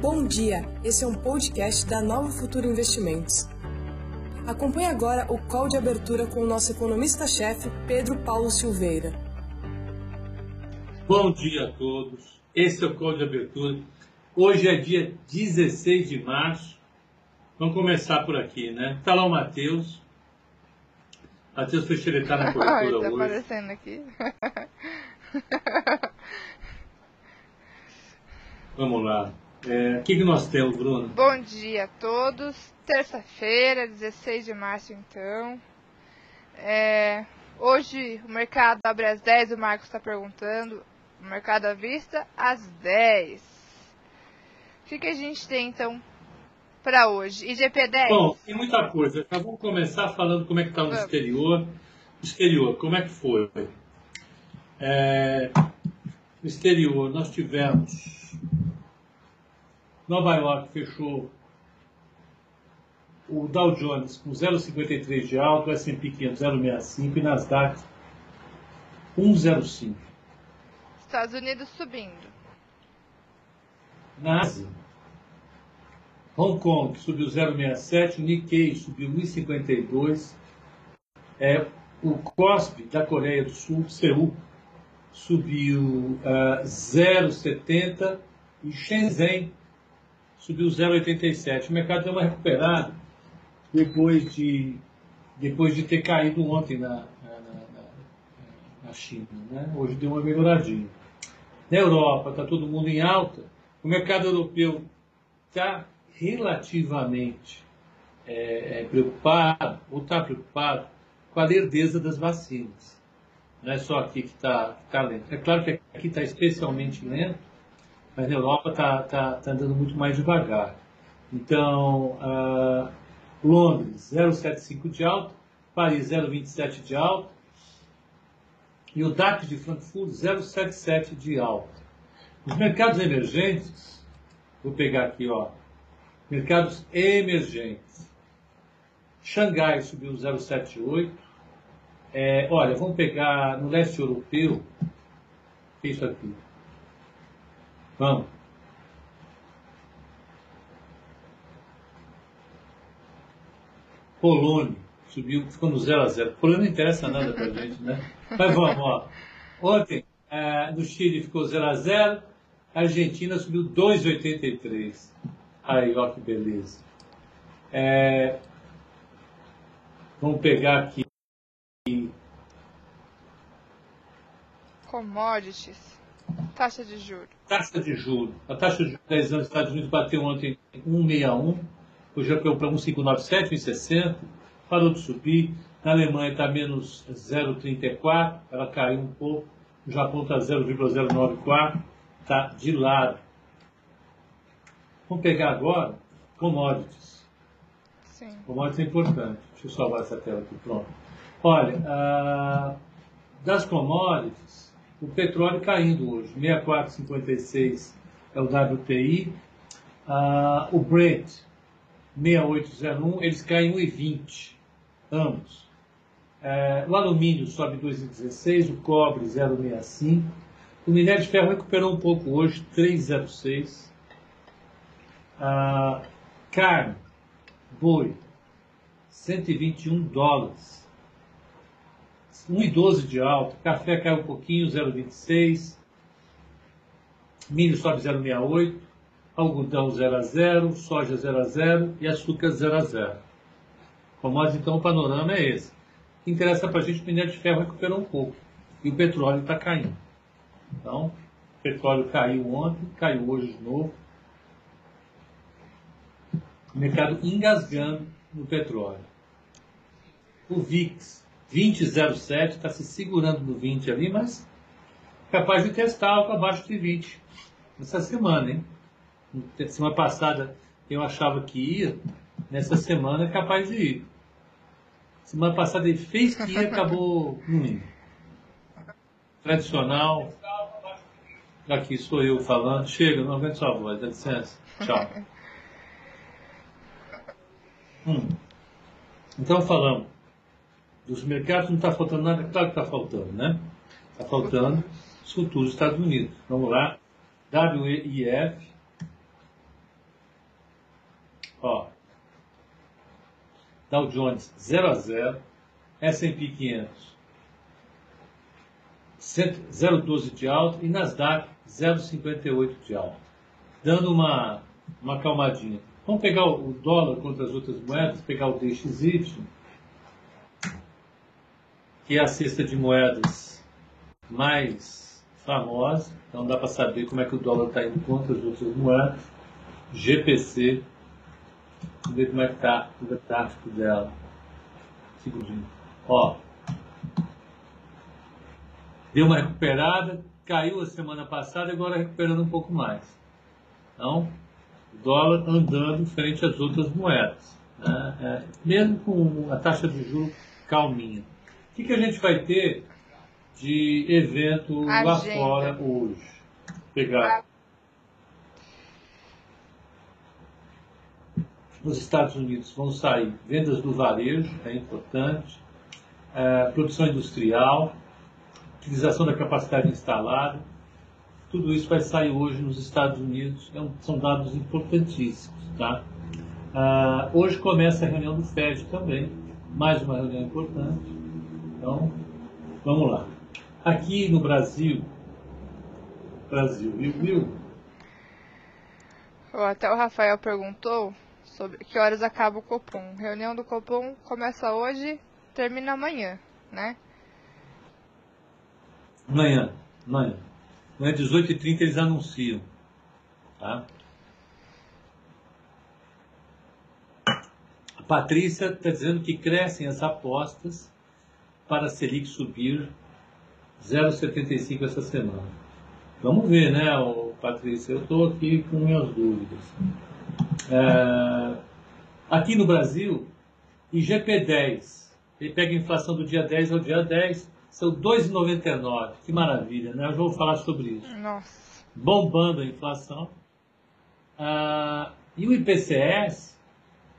Bom dia, esse é um podcast da Nova Futura Investimentos. Acompanhe agora o call de abertura com o nosso economista-chefe, Pedro Paulo Silveira. Bom dia a todos, esse é o call de abertura. Hoje é dia 16 de março. Vamos começar por aqui, né? Tá lá o Matheus. Matheus foi xeretar na cobertura Ai, tá hoje. aparecendo aqui. Vamos lá. É, o que, que nós temos, Bruno? Bom dia a todos. Terça-feira, 16 de março, então. É, hoje o mercado abre às 10, o Marcos está perguntando. O mercado à vista às 10. O que, que a gente tem, então, para hoje? IGP 10? Bom, tem muita coisa. Tá, vamos começar falando como é que está no exterior. Exterior, como é que foi? É, no exterior, nós tivemos Nova York fechou o Dow Jones com 0,53 de alto, o S&P 500 0,65 e Nasdaq 1,05. Estados Unidos subindo. Na Ásia, Hong Kong subiu 0,67, o Nikkei subiu 1,52, é, o COSP da Coreia do Sul, Seul, subiu ah, 0,70 e Shenzhen subiu 0,87. O mercado deu uma recuperada depois de, depois de ter caído ontem na, na, na- na China. Né? Hoje deu uma melhoradinha. Na Europa está todo mundo em alta. O mercado europeu está relativamente é, é, preocupado, ou está preocupado, com a lerdeza das vacinas. Não é só aqui que está tá lento. É claro que aqui está especialmente lento, mas na Europa está tá, tá andando muito mais devagar. Então, ah, Londres 0,75 de alta, Paris 0,27 de alta, e o DAX de Frankfurt 0,77 de alta. Os mercados emergentes, vou pegar aqui, ó, mercados emergentes. Xangai subiu 0,78. É, olha, vamos pegar no leste europeu, é isso aqui. Vamos. Polônia subiu, ficou no 0 a 0. Polônia não interessa nada pra gente, né? Mas vamos, ó. Ontem, eh, no Chile ficou 0 a 0. A Argentina subiu 2,83. Aí, ó que beleza. É, vamos pegar aqui. Commodities. Taxa de juros. Taxa de juros. A taxa de juros de 10 anos dos Estados Unidos bateu ontem em 1,61. Hoje já caiu para 1,597, 1,60. Parou de subir. Na Alemanha está menos 0,34. Ela caiu um pouco. No Japão está 0,094. Está de lado. Vamos pegar agora commodities. Sim. Commodities é importante. Deixa eu salvar essa tela aqui. Pronto. Olha, ah, das commodities, o petróleo caindo hoje. 64,56 é o WTI. Ah, o Brent, 68,01, eles caem 1,20, ambos. Eh, o alumínio sobe 2,16, o cobre 0,65. O minério de ferro recuperou um pouco hoje, 3,06. Ah, carne, boi, 121 dólares. 1,12 de alta. Café caiu um pouquinho, 0,26. Milho sobe 0,68. Algodão 0 a 0. Soja 0 a 0. E açúcar 0 a 0. Commodities, então, o panorama é esse. O que interessa para a gente, o minério de ferro recuperou um pouco. E o petróleo está caindo. Então, o petróleo caiu ontem, caiu hoje de novo. O mercado engasgando no petróleo. O VIX 20,07 está se segurando no 20 ali, mas capaz de testar algo abaixo de 20 essa semana, hein? Semana passada eu achava que ia, nessa semana é capaz de ir. Semana passada ele fez que ia, acabou não indo. Tradicional. Aqui sou eu falando. Chega, não aguento sua voz, dá licença. Tchau. Hum. Então falamos dos mercados, não está faltando nada, claro que está faltando, né? Está faltando os futuros dos Estados Unidos. Vamos lá. WEIF, ó, Dow Jones 0 a 0, S&P 500 0,12 de alta e Nasdaq 0,58 de alta, dando uma, uma calmadinha. Vamos pegar o dólar contra as outras moedas, pegar o DXY, que é a cesta de moedas mais famosa, então dá para saber como é que o dólar está indo contra as outras moedas. GPC, ver como é que está o gráfico dela. Segundinho. Ó, deu uma recuperada, caiu a semana passada agora recuperando um pouco mais. Então, dólar andando frente às outras moedas, né? é, mesmo com a taxa de juros calminha. O que, que a gente vai ter de evento lá fora hoje? Pegar. Nos Estados Unidos vão sair vendas do varejo, é importante, é, produção industrial, utilização da capacidade instalada. Tudo isso vai sair hoje nos Estados Unidos, é um, são dados importantíssimos. Tá? Ah, hoje começa a reunião do FED também, mais uma reunião importante. Então, vamos lá. Aqui no Brasil, Brasil, viu? viu? Até o Rafael perguntou sobre que horas acaba o Copom. Reunião do Copom começa hoje, termina amanhã, né? Amanhã, amanhã. Amanhã, 18h30, eles anunciam. Tá? A Patrícia está dizendo que crescem as apostas para a Selic subir 0,75 essa semana. Vamos ver, né, Patrícia? Eu estou aqui com minhas dúvidas. É, aqui no Brasil, IGP-10, ele pega a inflação do dia 10 ao dia 10, são 2,99. Que maravilha, né? Eu vou falar sobre isso. Nossa. Bombando a inflação. Ah, e o IPCS,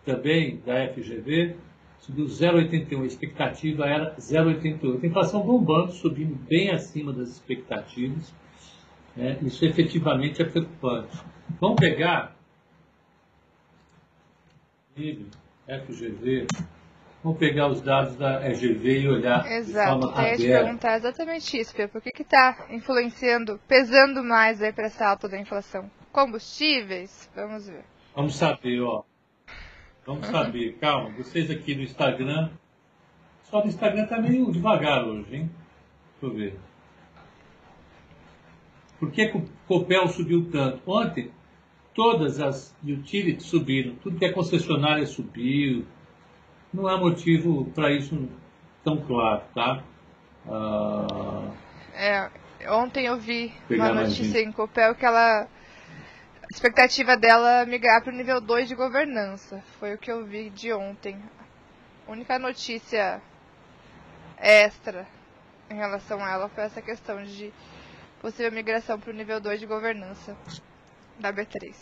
também da FGV, subiu 0,81. A expectativa era 0,88. A inflação bombando, subindo bem acima das expectativas. É, isso efetivamente é preocupante. Vamos pegar FGV, Vamos pegar os dados da EGV e olhar Exato. de forma Exato. Eu ia te aberta. perguntar exatamente isso, Pedro. Por que está influenciando, pesando mais aí para essa alta da inflação? Combustíveis? Vamos ver. Vamos saber, ó. Vamos saber. Calma, vocês aqui no Instagram. Só do Instagram tá meio devagar hoje, hein? Deixa eu ver. Por que o Copel subiu tanto? Ontem, todas as utilities subiram. Tudo que é concessionária subiu. Não há motivo para isso tão claro, tá? Ah, É, ontem eu vi uma notícia em Copel que ela. Expectativa dela é migrar para o nível 2 de governança. Foi o que eu vi de ontem. A única notícia extra em relação a ela foi essa questão de possível migração para o nível 2 de governança da B3.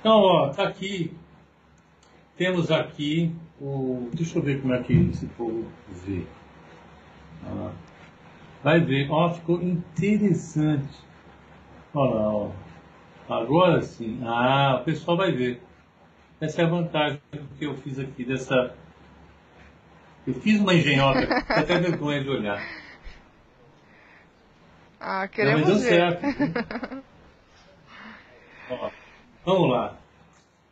Então, ó, tá aqui. Temos aqui o. Deixa eu ver como é que esse povo vê. Ah, vai ver. Ó, ficou interessante. Olha lá, ó. Agora sim. Ah, o pessoal vai ver. Essa é a vantagem que eu fiz aqui dessa. Eu fiz uma engenhoca, até vergonha de olhar. Ah, Não, queremos mas deu ver. certo. Ó, vamos lá.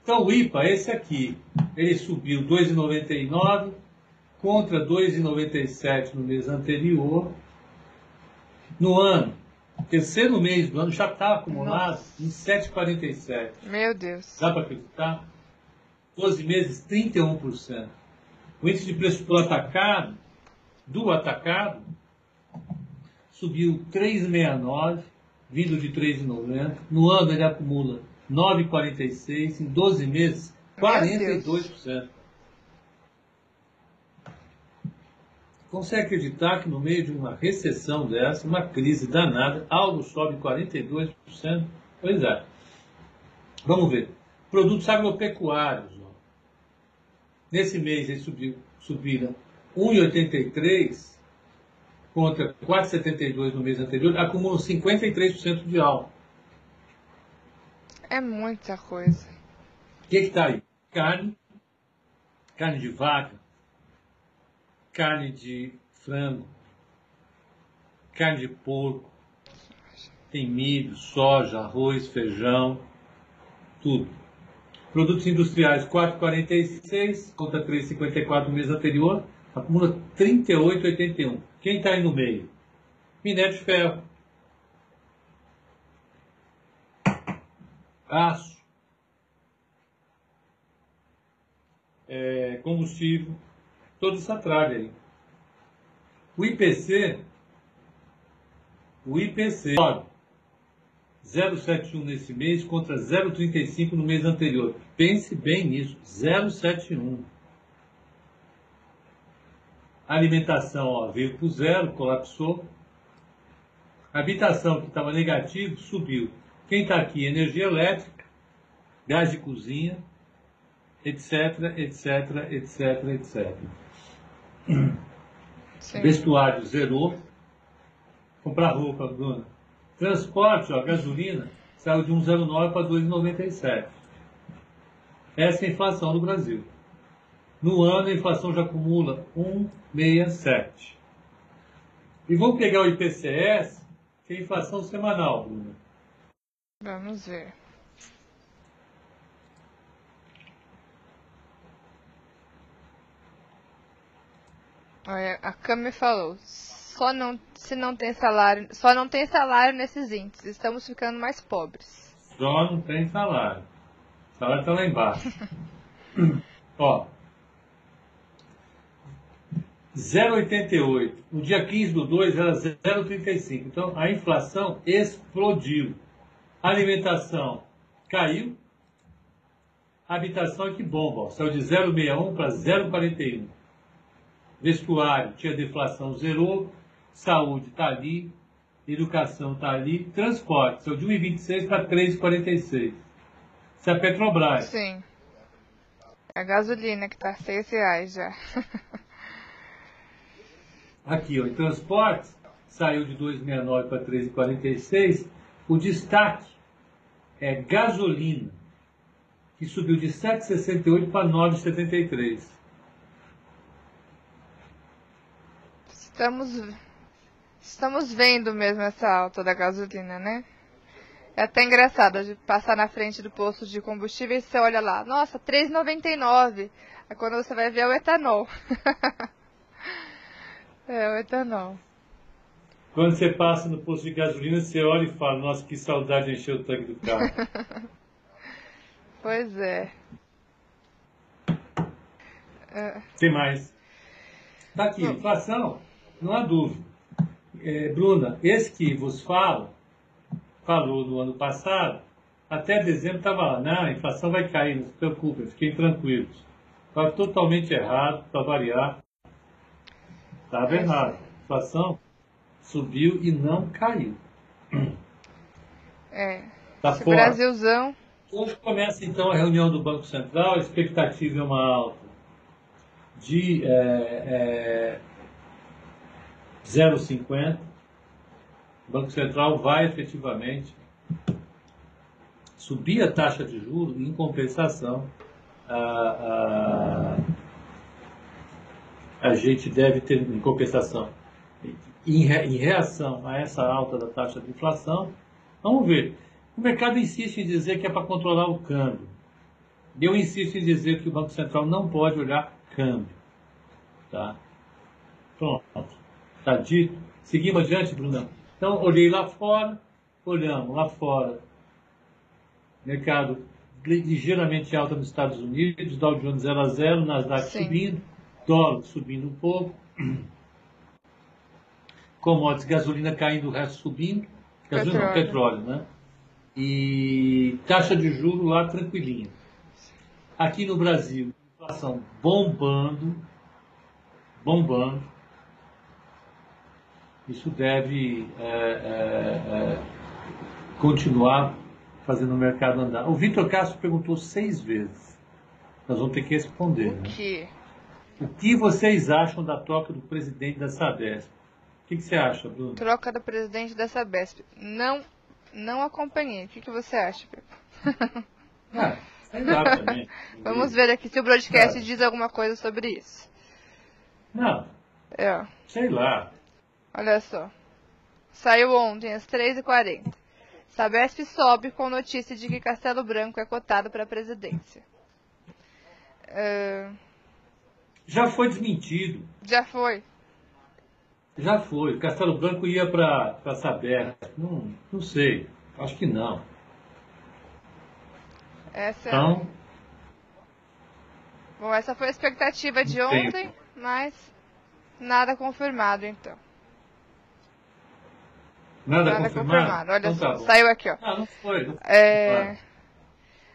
Então o IPA, esse aqui, ele subiu 2,99 contra 2,97 no mês anterior. No ano, terceiro mês do ano, já está acumulado em 7,47. Meu Deus. Dá para acreditar? 12 meses, 31%. O índice de preço do atacado, do atacado, subiu 3,69, vindo de 3,90. No ano ele acumula 9,46, em 12 meses, Meu 42%. Consegue acreditar que no meio de uma recessão dessa, uma crise danada, algo sobe 42%? Pois é. Vamos ver. Produtos agropecuários. ó. Nesse mês eles subiu, subiram 1,83 contra 4,72 no mês anterior, acumulam 53% de alta. É muita coisa. que está aí? Carne, carne de vaca, carne de frango, carne de porco, tem milho, soja, arroz, feijão, tudo. Produtos industriais 4,46 contra 3,54 no mês anterior, acumula 38,81. Quem está aí no meio? Minério de ferro. Aço. É, combustível. Toda essa tralha aí. O IPC, o IPC, 0,71 nesse mês contra 0,35 no mês anterior. Pense bem nisso, 0,71. Alimentação ó, veio para o zero, colapsou. Habitação que estava negativo, subiu. Quem está aqui? Energia elétrica, gás de cozinha, etc, etc, etc, etc. Sim. Vestuário zerou. Comprar roupa, Bruna. Transporte, ó, gasolina, saiu de 1,09 para 2,97. Essa é a inflação no Brasil. No ano, a inflação já acumula 1,67. E vamos pegar o IPCS, que é a inflação semanal, Bruna. Vamos ver. A Cami falou, só não, se não tem salário, só não tem salário nesses índices, estamos ficando mais pobres. Só não tem salário. O salário está lá embaixo. Ó, 0,88. No dia 15 do 2 era 0,35. Então a inflação explodiu. A alimentação caiu. A habitação é que bomba. Ó. Saiu de 0,61 para 0,41. Vestuário tinha deflação, zerou. Saúde está ali. Educação está ali. Transporte saiu de 1,26 para 3,46. Isso é a Petrobras. Sim. É a gasolina que está 6 reais já. Aqui, ó, em transportes, saiu de 2,69 para 3,46. O destaque é gasolina, que subiu de 7,68 para 9,73. Estamos, estamos vendo mesmo essa alta da gasolina, né? É até engraçado de passar na frente do posto de combustível e você olha lá, nossa, 3,99. Aí quando você vai ver é o etanol. É, o etanol. Quando você passa no posto de gasolina, você olha e fala, nossa, que saudade de encher o tanque do carro. pois é. é. Tem mais. Tá aqui, inflação, não há dúvida. É, Bruna, esse que vos falo, falou no ano passado, até dezembro estava lá, não, a inflação vai cair, não se preocupem, fiquem tranquilos. Estava totalmente errado, para variar. Estava errado. A inflação subiu e não caiu. É. Tá Esse fora. Brasilzão. Hoje começa então a reunião do Banco Central, a expectativa é uma alta de é, é, 0,50. O Banco Central vai efetivamente subir a taxa de juros em compensação a, a a gente deve ter, em compensação, em, em reação a essa alta da taxa de inflação, vamos ver. O mercado insiste em dizer que é para controlar o câmbio. Eu insisto em dizer que o Banco Central não pode olhar câmbio. Tá? Pronto. Está dito. Seguimos adiante, Brunão. Então, olhei lá fora, olhamos lá fora. Mercado ligeiramente alto nos Estados Unidos, Dow Jones 0 a 0, Nasdaq Sim. subindo dólar subindo um pouco, commodities, gasolina caindo, o resto subindo, gasolina petróleo. não, petróleo, né? E taxa de juros lá tranquilinha. Aqui no Brasil, inflação bombando, bombando. Isso deve é, é, é, continuar fazendo o mercado andar. O Vitor Castro perguntou seis vezes. Nós vamos ter que responder. O né? que? O que vocês acham da troca do presidente da Sabesp? O que, que você acha, Bruno? Troca do presidente da Sabesp. Não, não acompanhei. O que, que você acha, Pepe? ah, Exatamente. Vamos ver aqui se o broadcast diz alguma coisa sobre isso. Não, É, sei lá. Olha só. Saiu ontem às 3h40. Sabesp sobe com notícia de que Castelo Branco é cotado para a presidência. É, Já foi desmentido. já foi. Já foi. Castelo Branco ia para a Saber. Não, não sei. Acho que não. Essa, Então, Bom, essa foi a expectativa de ontem, mas nada confirmado então. Nada, Nada confirmado. confirmado. Olha Então tá só, bom. saiu aqui, ó. Ah, não foi. Não foi É.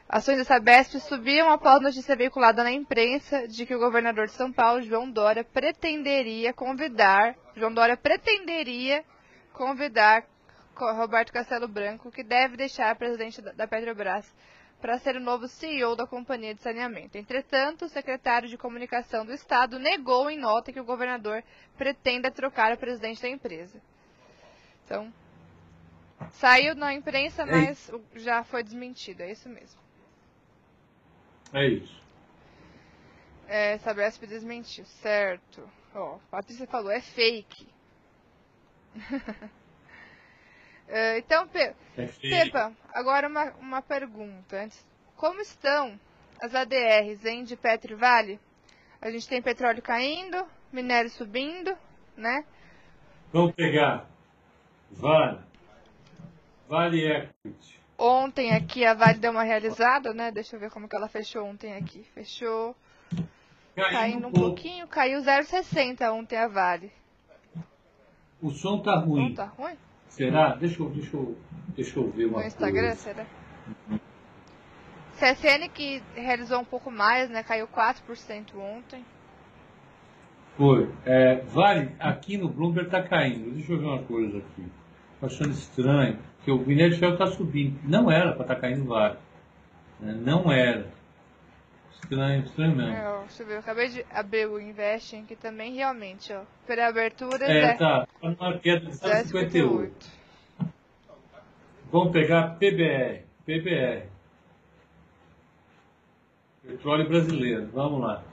Ações da Sabesp subiam após notícia veiculada na imprensa de que o governador de São Paulo, João Dória, pretenderia convidar, João Dória pretenderia convidar Co- Roberto Castelo Branco, que deve deixar a presidente da- da Petrobras, para ser o novo CEO da companhia de saneamento. Entretanto, o secretário de comunicação do estado negou em nota que o governador pretenda trocar o presidente da empresa. Então, saiu na imprensa, É mas o- já foi desmentido, é isso mesmo. É isso. É, Sabesp desmentiu, certo. Ó, Patrícia falou, é fake. É, então, Pe É. Pepa, agora uma, uma pergunta. Antes. Como estão as ADRs, hein, de Petro Vale? A gente tem petróleo caindo, minério subindo, né? Vamos pegar. Vale. Vale Equity. Ontem aqui a Vale deu uma realizada, né? Deixa eu ver como que ela fechou ontem aqui. Fechou Caindo, caindo um pouco. pouquinho, caiu 0,60 ontem a Vale. O som tá ruim. Não tá ruim? Será? Deixa eu, deixa eu, deixa eu ver uma No Instagram, coisa. será? CSN que realizou um pouco mais, né? Caiu 4% ontem. Foi. É, vale, aqui no Bloomberg tá caindo. Deixa eu ver uma coisa aqui. Achando estranho. Que o minério de ferro tá subindo. Não era para estar tá caindo vale. né? Não era. Estranho, estranho mesmo. É, ó, deixa eu ver, eu acabei de abrir o Investing aqui também, realmente, ó. Por abertura, É, Zé- tá. Tá numa queda de 0,58. 0,58. Vamos pegar PBR. PBR. Petróleo brasileiro. Vamos lá.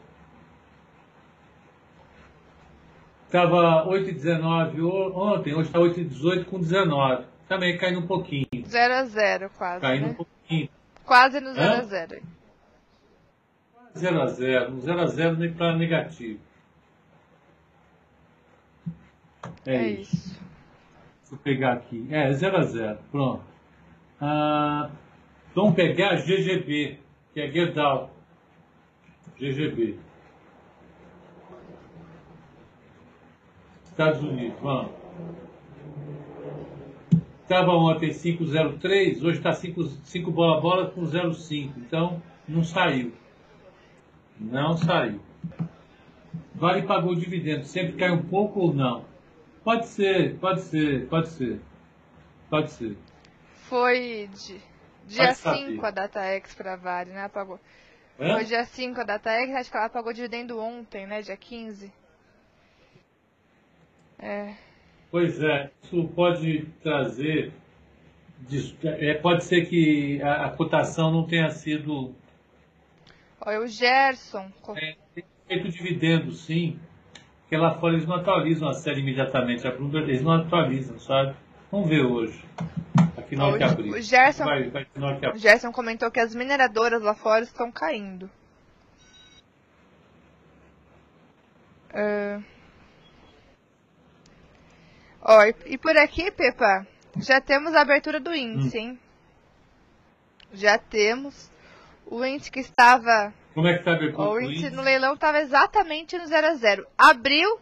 Estava 8,19 o- ontem, hoje está 8,18 com 19. Também caindo um pouquinho. 0 a 0 quase, Caindo um né? pouquinho. Quase no 0 Hã? a 0. 0 a 0 Um 0 a 0 nem para negativo. É, É isso. isso. Deixa eu pegar aqui. É, 0 a 0 Pronto. Ah, vamos pegar a GGB, que é Gerdau. GGB. Estados Unidos, vamos. Estava ontem 5,03, hoje está 5, 5 bola bola com 0,5. Então, não saiu. Não saiu. Vale pagou o dividendo. Sempre cai um pouco ou não? Pode ser, pode ser, pode ser. Pode ser. Foi de, dia Pode saber. 5 a DataX pra Vale, né? Pagou. Hã? Foi dia 5 a DataX, acho que ela pagou dividendo ontem, né? Dia 15. É. Pois é, isso pode trazer. é, pode ser que a, a cotação não tenha sido. Olha, o Gerson. É, tem feito dividendo, sim. Porque lá fora eles não atualizam a série imediatamente. A Bloomberg, eles não atualizam, sabe? Vamos ver hoje. Aqui na hora que abrir. o Gerson Vai, vai que O. Gerson comentou que as mineradoras lá fora estão caindo. É. Ó, e, e por aqui, Pepa, já temos a abertura do índice, hein? Já temos. O índice que estava. Como é que está a abertura o índice índice? no leilão estava exatamente no 0 a 0. Abriu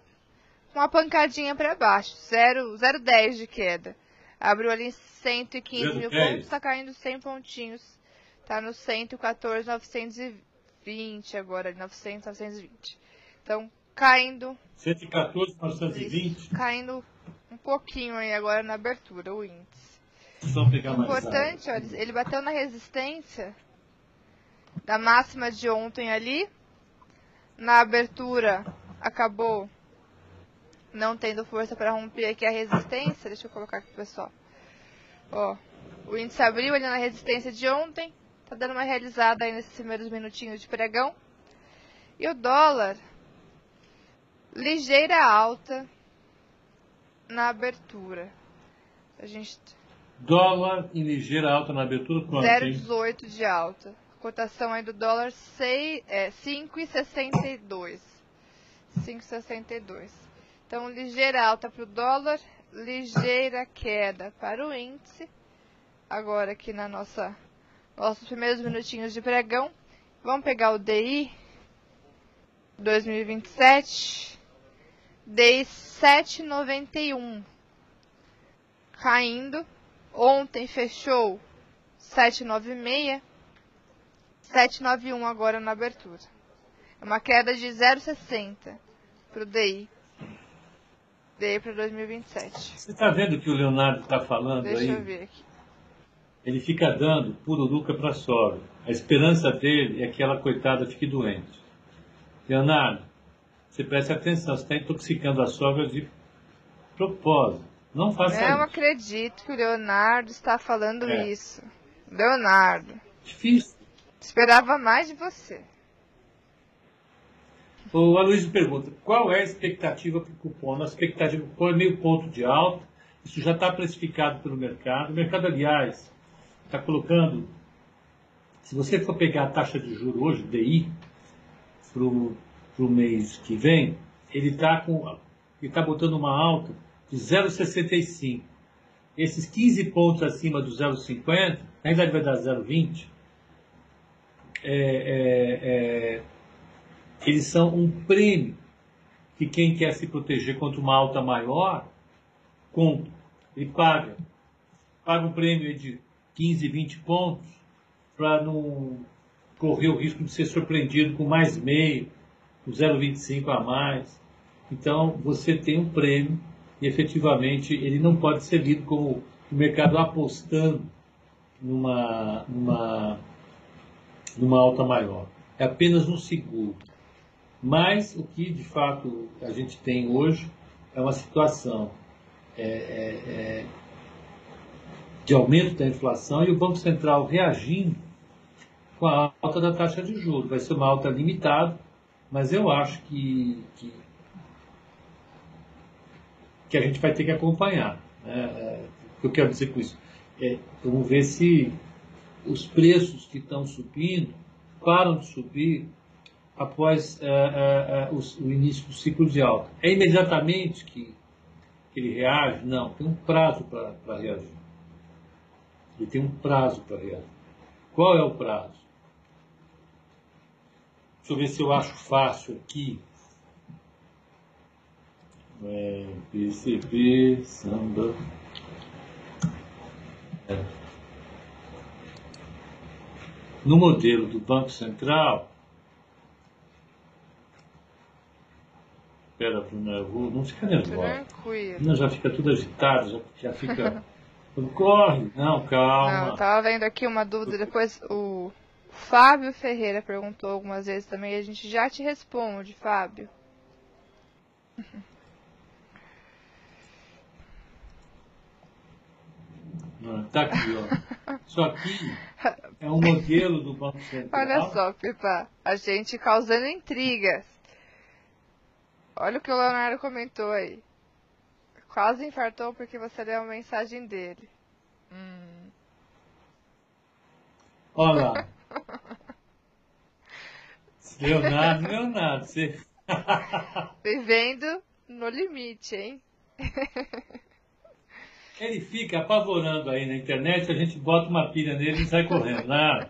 com uma pancadinha para baixo, 0, 0,10 de queda. Abriu ali em 115 mil 0,10. pontos, tá caindo 100 pontinhos. Tá no 114, 920 agora, 900, 920. Então, caindo, 114, 920. isso, caindo um pouquinho aí agora na abertura, o índice. Importante, olha, ele bateu na resistência da máxima de ontem ali. Na abertura, acabou não tendo força para romper aqui a resistência. Deixa eu colocar aqui pessoal. Ó, o índice abriu ali na resistência de ontem, Tá dando uma realizada aí nesses primeiros minutinhos de pregão. E o dólar, ligeira alta na abertura. A gente Dólar em ligeira alta na abertura, quanto? 0,18 de alta. Cotação aí do dólar 6, é, 5,62. 5,62. Então, ligeira alta para o dólar, ligeira queda para o índice. Agora aqui na nossa nossos primeiros minutinhos de pregão, vamos pegar o DI 2027, DI 791, caindo. Ontem fechou 796, 791 agora na abertura. É uma queda de 0,60 para o DI. DI para 2027. Você está vendo o que o Leonardo está falando Deixa aí? eu ver aqui. Ele fica dando pururuca para a sogra. A esperança dele é que ela, coitada, fique doente. Leonardo, você preste atenção, você está intoxicando a sogra de propósito. Não faça Eu não isso. acredito que o Leonardo está falando É. isso. Leonardo, Difícil. esperava mais de você. O Aloysio pergunta, qual é a expectativa para o cupom? A expectativa para o cupom é meio ponto de alta, isso já está precificado pelo mercado. O mercado, aliás, está colocando, se você for pegar a taxa de juros hoje, DI, para o mês que vem, ele está com, ele tá botando uma alta de 0,65. Esses 15 pontos acima do 0,50, na verdade vai dar 0,20, é, é, é, eles são um prêmio que quem quer se proteger contra uma alta maior, compra. Ele paga. Paga um prêmio de 15, 20 pontos para não correr o risco de ser surpreendido com mais meio, com 0,25 a mais. Então, você tem um prêmio e, efetivamente, ele não pode ser lido como o mercado apostando numa, numa, numa alta maior. É apenas um seguro. Mas o que de fato a gente tem hoje é uma situação é, é, é, de aumento da inflação e o Banco Central reagindo com a alta da taxa de juros. Vai ser uma alta limitada, mas eu acho que, que, que a gente vai ter que acompanhar. Né? É, O que eu quero dizer com isso? É, vamos ver se os preços que estão subindo param de subir após é, é, é, o, o início do ciclo de alta. É imediatamente que, que ele reage? Não, tem um prazo para reagir. Ele tem um prazo para reagir. Qual é o prazo? Deixa eu ver se eu acho fácil aqui. É, PCB, samba. É. No modelo do Banco Central, Espera, Bruna, eu vou. Não fica nervosa. Tranquilo. Não, já fica tudo agitado, já, já fica. Corre! Não, calma. Não, eu tava vendo aqui uma dúvida. Depois o Fábio Ferreira perguntou algumas vezes também a gente já te responde, Fábio. Não, tá aqui, ó. Isso aqui é um modelo do Banco Central. Olha só, Pipa, a gente causando intrigas. Olha o que o Leonardo comentou aí. Quase infartou porque você leu a mensagem dele. Hum. Olha lá. Leonardo, Leonardo, você. Vivendo no limite, hein? Ele fica apavorando aí na internet, a gente bota uma pilha nele e sai correndo. Não.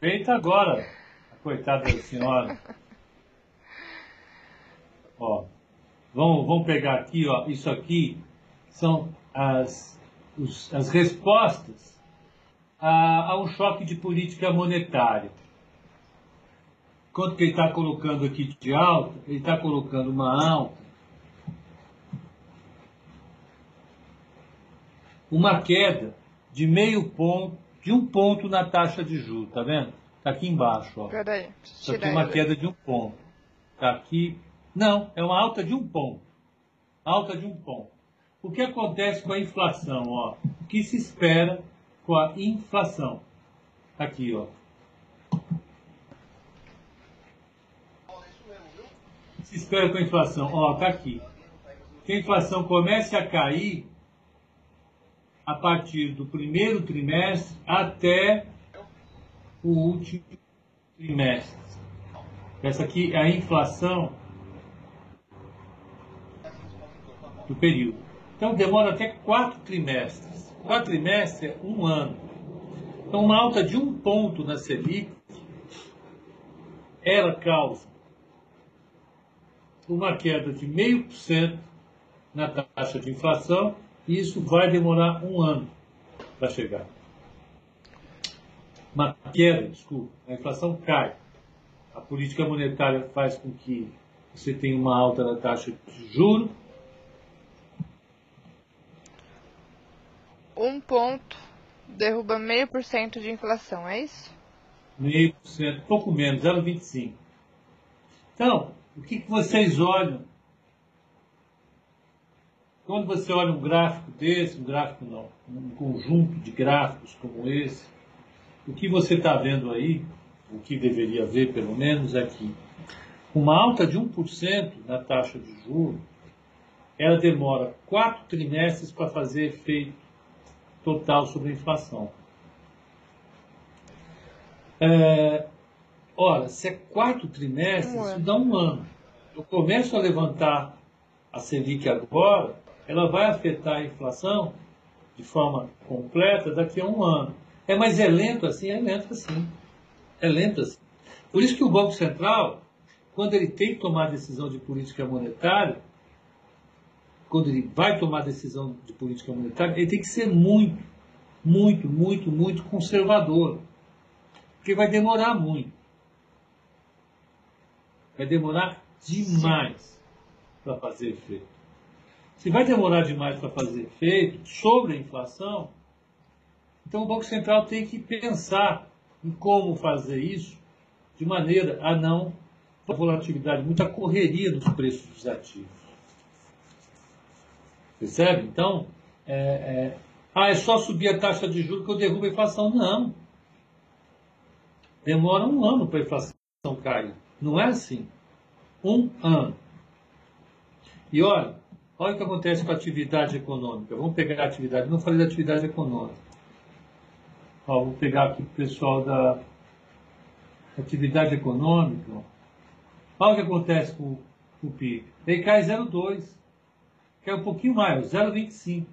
Feita agora, a coitada da senhora. Ó, vamos, vamos pegar aqui, ó, isso aqui são as, os- as respostas a, a um choque de política monetária. Quanto que ele está colocando aqui de alta? Ele está colocando uma alta uma queda de meio ponto, de um ponto na taxa de juros, tá vendo? Tá aqui embaixo, ó. Peraí, Isso aqui é uma queda de um ponto. Tá aqui. Não, é uma alta de um ponto. Alta de um ponto. O que acontece com a inflação? Ó? O que se espera com a inflação? Aqui, ó. Espera com a inflação. Ó, tá aqui. Que a inflação comece a cair a partir do primeiro trimestre até o último trimestre. Essa aqui é a inflação do período. Então demora até quatro trimestres. Quatro trimestres é um ano. Então uma alta de um ponto na Selic, ela causa uma queda de meio por cento na taxa de inflação e isso vai demorar um ano para chegar. Uma queda, desculpa, a inflação cai. A política monetária faz com que você tenha uma alta na taxa de juros. Um ponto derruba meio por cento de inflação, é isso? Meio por cento, pouco menos, 0,25. Então, o que, que vocês olham? Quando você olha um gráfico desse, um gráfico não, um conjunto de gráficos como esse, o que você está vendo aí, o que deveria ver pelo menos, é que uma alta de 1% na taxa de juros, ela demora quatro trimestres para fazer efeito total sobre a inflação. É, ora, se é quatro trimestres, um isso dá um ano. Eu começo a levantar a Selic agora, ela vai afetar a inflação de forma completa daqui a um ano. É, mas é lento assim? É lento assim. É lento assim. Por isso que o Banco Central, quando ele tem que tomar decisão de política monetária, quando ele vai tomar decisão de política monetária, ele tem que ser muito, muito, muito, muito conservador. Porque vai demorar muito. Vai demorar demais para fazer efeito. Se vai demorar demais para fazer efeito sobre a inflação, então o Banco Central tem que pensar em como fazer isso de maneira a não a volatilidade, muita correria nos preços dos ativos. Percebe? Então, é, é, ah, é só subir a taxa de juros que eu derrubo a inflação. Não. Demora um ano para a inflação cair. Não é assim. Um ano. E olha, olha o que acontece com a atividade econômica. Vamos pegar a atividade, não falei da atividade econômica. Ó, vou pegar aqui o pessoal da atividade econômica. Olha o que acontece com o PIB. Ele cai 0,2. Cai um pouquinho mais, 0,25.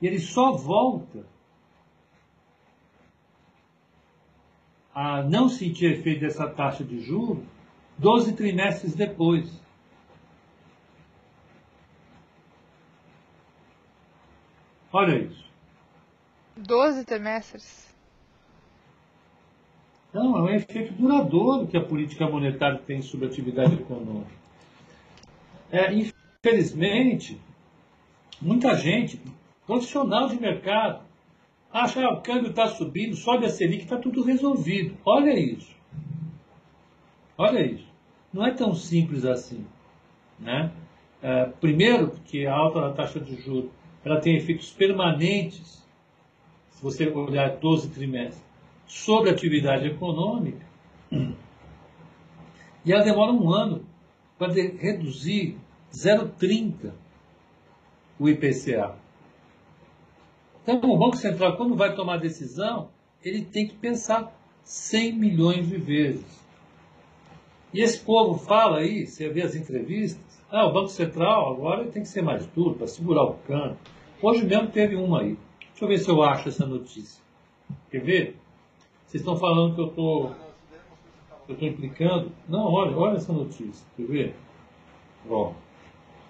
E ele só volta a não sentir efeito dessa taxa de juros 12 trimestres depois. Olha isso. 12 trimestres? Não, é um efeito duradouro que a política monetária tem sobre a atividade econômica. É, infelizmente, muita gente, profissional de mercado, acha que ah, o câmbio está subindo, sobe a Selic, está tudo resolvido. Olha isso. Olha isso. Não é tão simples assim. Né? É, primeiro, porque a alta da taxa de juros ela tem efeitos permanentes, se você olhar 12 trimestres, sobre a atividade econômica, e ela demora um ano para reduzir 0,30 o IPCA. Então, o Banco Central, quando vai tomar decisão, ele tem que pensar 100 milhões de vezes. E esse povo fala aí, você vê as entrevistas, ah, o Banco Central agora tem que ser mais duro para segurar o canto. Hoje mesmo teve uma aí. Deixa eu ver se eu acho essa notícia. Quer ver? Vocês estão falando que eu tô, eu estou implicando? Não, olha, olha essa notícia. Quer ver? Ó,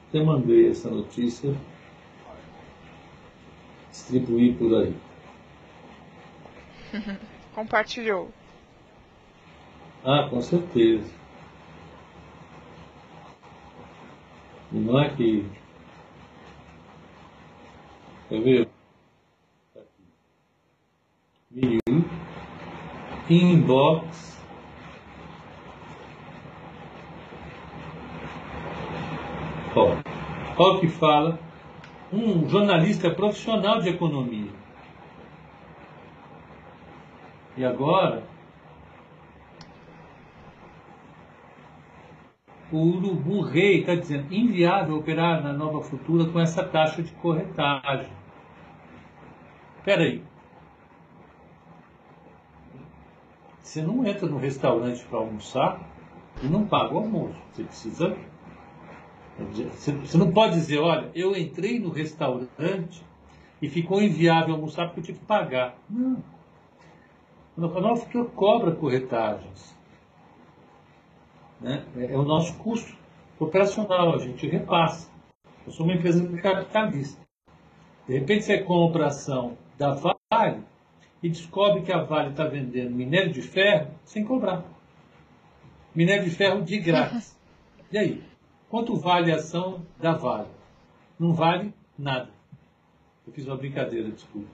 até mandei essa notícia distribuir por aí. Compartilhou. Ah, com certeza. E não é que Quer ver? Aqui. Inbox. Ó, ó que fala um jornalista profissional de economia. E agora, o urubu rei está dizendo inviável operar na nova futura com essa taxa de corretagem. Espera aí. Você não entra no restaurante para almoçar e não paga o almoço. Você precisa. Você não pode dizer, olha, eu entrei no restaurante e ficou inviável almoçar porque eu tive que pagar. Não. O canal Futura cobra corretagens. Né? É, é o nosso custo operacional, a gente repassa. Eu sou uma empresa capitalista. De repente você compra a ação da Vale e descobre que a Vale está vendendo minério de ferro sem cobrar. Minério de ferro de grátis. E aí? Quanto vale a ação da Vale? Não vale nada. Eu fiz uma brincadeira, desculpa.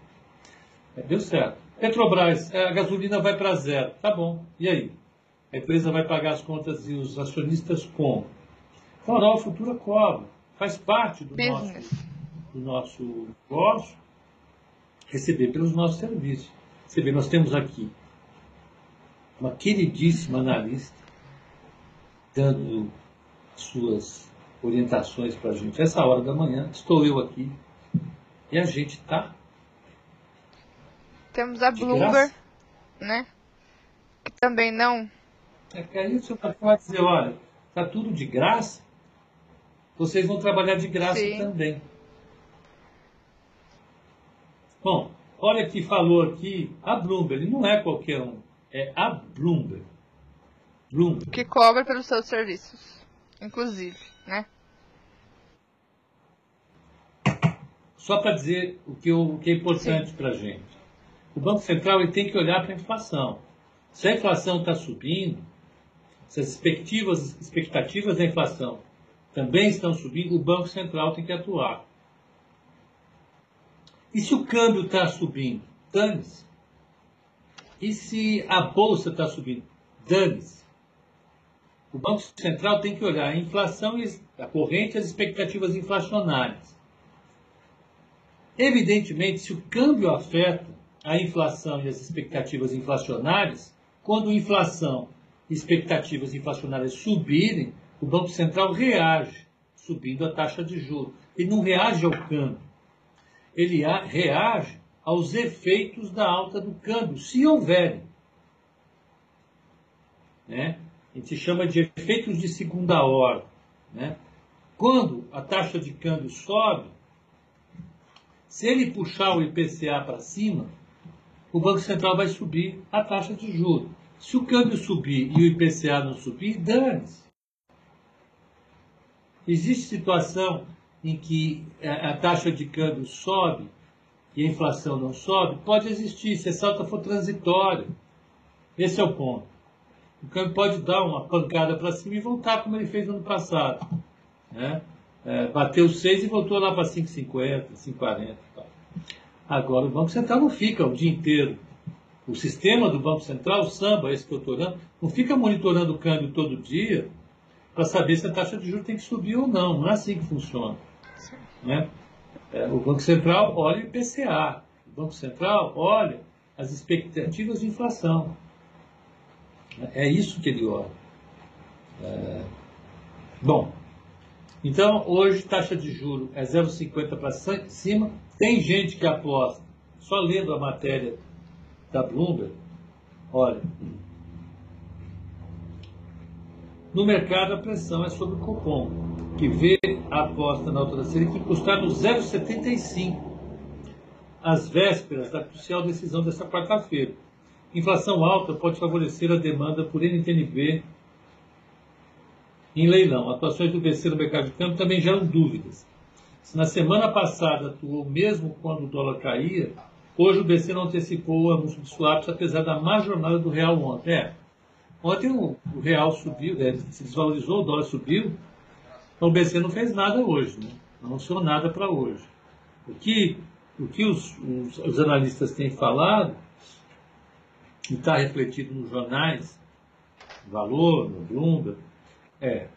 Deu certo. Petrobras, a gasolina vai para zero. Tá bom. E aí? A empresa vai pagar as contas e os acionistas como? A Futura cobra. Faz parte do nosso, do nosso negócio receber pelos nossos serviços. Você vê, nós temos aqui uma queridíssima analista dando suas orientações para a gente. Essa hora da manhã, estou eu aqui e a gente está. Temos a Bloomberg, né? Que também não. É que aí você vai dizer: olha, está tudo de graça, vocês vão trabalhar de graça Sim. também. Bom, olha que falou aqui a Bloomberg, não é qualquer um, é a Bloomberg. Bloomberg. Que cobra pelos seus serviços, inclusive, né? Só para dizer o que, o que é importante para a gente. O Banco Central ele tem que olhar para a inflação. Se a inflação está subindo, se as expectativas, expectativas da inflação também estão subindo, o Banco Central tem que atuar. E se o câmbio está subindo? Dane-se. E se a bolsa está subindo? Dane-se. O Banco Central tem que olhar a inflação a corrente e as expectativas inflacionárias. Evidentemente, se o câmbio afeta a inflação e as expectativas inflacionárias, quando a inflação expectativas inflacionárias subirem, o Banco Central reage, subindo a taxa de juros. Ele não reage ao câmbio ele reage aos efeitos da alta do câmbio, se houverem. Né? A gente chama de efeitos de segunda ordem. Né? Quando a taxa de câmbio sobe, se ele puxar o IPCA para cima, o Banco Central vai subir a taxa de juros. Se o câmbio subir e o IPCA não subir, dane-se. Existe situação em que a taxa de câmbio sobe e a inflação não sobe, pode existir, se essa alta for transitória. Esse é o ponto. O câmbio pode dar uma pancada para cima e voltar como ele fez no ano passado. Né? É, bateu 6 e voltou lá para 5,50, 5,40. Agora o Banco Central não fica o dia inteiro. O sistema do Banco Central, o samba, esse que eu estou olhando, não fica monitorando o câmbio todo dia para saber se a taxa de juros tem que subir ou não. Não é assim que funciona. Né? É, o Banco Central olha o IPCA, o Banco Central olha as expectativas de inflação. É isso que ele olha. É... Bom, então hoje taxa de juro é 0,50 para cima. Tem gente que aposta, só lendo a matéria da Bloomberg, olha, no mercado a pressão é sobre o cupom, que vê a aposta na alta da Selic custar no 0,75 às vésperas da crucial decisão desta quarta-feira. Inflação alta pode favorecer a demanda por NTNB em leilão. Atuações do BC no mercado de câmbio também geram dúvidas. Se na semana passada atuou mesmo quando o dólar caía, hoje o BC não antecipou o anúncio de swaps, apesar da má jornada do real ontem. É, ontem o, o real subiu, é, se desvalorizou, o dólar subiu, então o BC não fez nada hoje, né? não anunciou nada para hoje. O que, o que os, os, os analistas têm falado, e está refletido nos jornais, Valor, no Bloomberg, é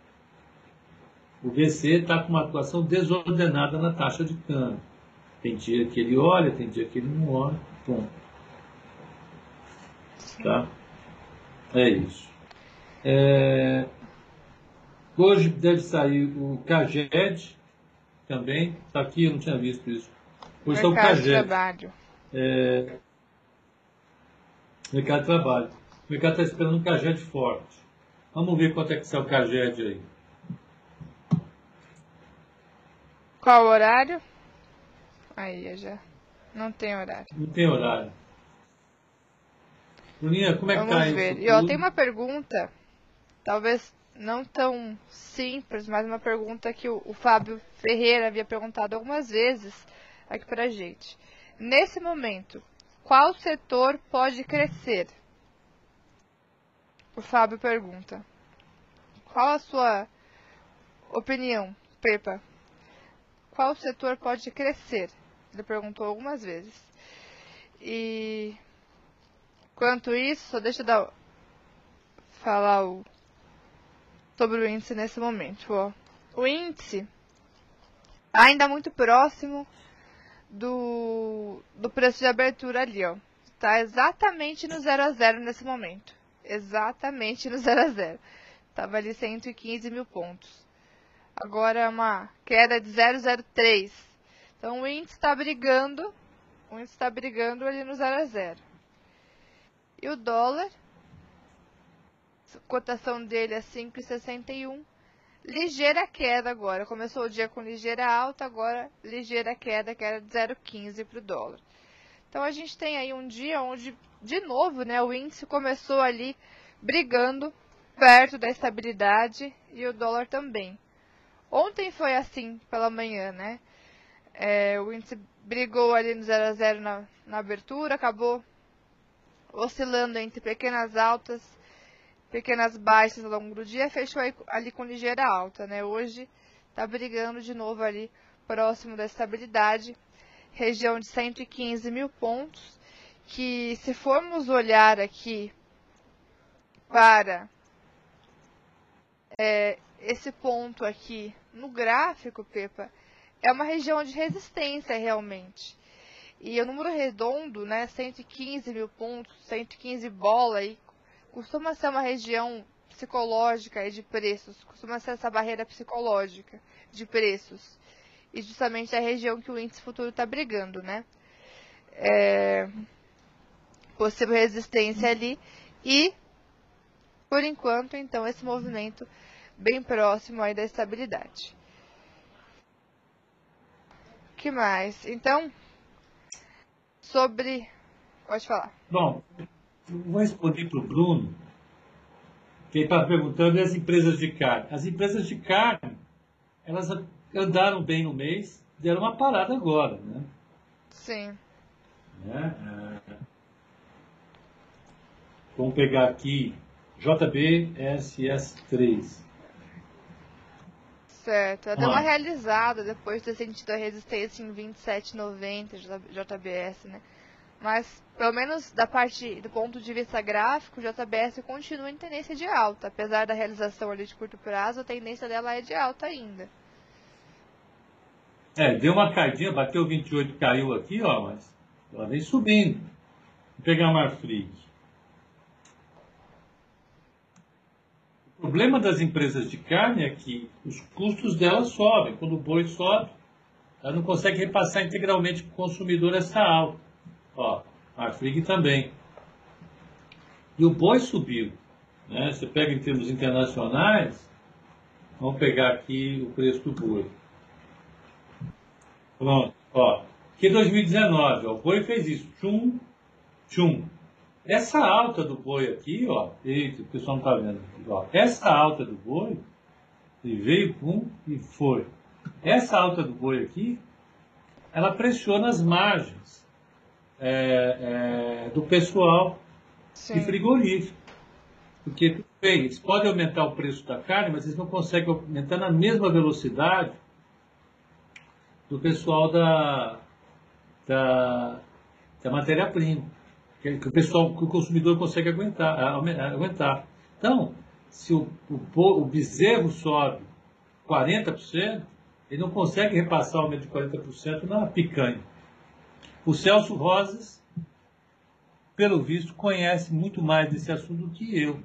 o BC está com uma atuação desordenada na taxa de câmbio. Tem dia que ele olha, tem dia que ele não olha. Bom. Tá? É isso. É... Hoje deve sair o CAGED também. Está aqui, eu não tinha visto isso. Hoje está o CAGED. Trabalho. É... Mercado de trabalho. O mercado está esperando um CAGED forte. Vamos ver quanto é que sai o CAGED aí. Qual o horário? Aí, já. Não tem horário. Não tem horário. Bruninha, como é Vamos que tá ver. isso? E ó, tem uma pergunta, talvez não tão simples, mas uma pergunta que o, o Fábio Ferreira havia perguntado algumas vezes aqui pra gente. Nesse momento, qual setor pode crescer? O Fábio pergunta. Qual a sua opinião, Pepa? Qual setor pode crescer? Ele perguntou algumas vezes. E quanto isso, só deixa eu dar, falar o, sobre o índice nesse momento. Ó. O índice ainda muito próximo do, do preço de abertura ali, ó. Está exatamente no 0 a 0 nesse momento. Exatamente no 0 a 0. Tava ali 115 mil pontos. Agora é uma queda de 0,03. Então o índice está brigando, o índice está brigando ali no 0 a 0. E o dólar, a cotação dele é 5,61. Ligeira queda agora. Começou o dia com ligeira alta, agora ligeira queda, que era de 0,15 para o dólar. Então a gente tem aí um dia onde, de novo, né, o índice começou ali brigando perto da estabilidade e o dólar também. Ontem foi assim pela manhã, né? É, o índice brigou ali no 0 a 0 na, na abertura, acabou oscilando entre pequenas altas, pequenas baixas ao longo do dia, fechou ali com ligeira alta, né? Hoje está brigando de novo ali próximo da estabilidade, região de 115 mil pontos, que se formos olhar aqui para é, esse ponto aqui no gráfico, Pepa, é uma região de resistência realmente. E o número redondo, né, 115 mil pontos, 115 bola, aí, costuma ser uma região psicológica de preços, costuma ser essa barreira psicológica de preços. E justamente é a região que o índice futuro está brigando, né? É, possível resistência ali e, por enquanto, então, esse movimento bem próximo aí da estabilidade. Que mais? Então, sobre. Pode falar. Bom, vou responder para o Bruno, que ele estava perguntando as empresas de carne. As empresas de carne, elas andaram bem no mês, deram uma parada agora, né? Sim. Né? É... Vamos pegar aqui JBSS3. Certo. Ela deu uma realizada depois de ter sentido a resistência em 27,90 JBS, né? Mas, pelo menos da parte do ponto de vista gráfico, o JBS continua em tendência de alta. Apesar da realização ali de curto prazo, a tendência dela é de alta ainda. É, deu uma caidinha, bateu 28, caiu aqui, ó, mas ela vem subindo. Vou pegar a Marfrig. O problema das empresas de carne é que os custos delas sobem. Quando o boi sobe, ela não consegue repassar integralmente para o consumidor essa alta. Ó, a Frig também. E o boi subiu. Né? Você pega em termos internacionais, vamos pegar aqui o preço do boi. Pronto, ó. Aqui 2019, ó, o boi fez isso. Tchum, tchum. Essa alta do boi aqui, ó, eita, o pessoal não está vendo. Ó, essa alta do boi, ele veio, pum, e foi. Essa alta do boi aqui, ela pressiona as margens é, é, do pessoal Sim. de frigorífico. Porque, bem, eles podem aumentar o preço da carne, mas eles não conseguem aumentar na mesma velocidade do pessoal da, da, da matéria-prima que, o pessoal, que o consumidor consegue aguentar. aguentar. Então, se o, o, o bezerro sobe 40%, ele não consegue repassar o aumento de 40% na picanha. O Celso Rosas pelo visto, conhece muito mais desse assunto do que eu. Ele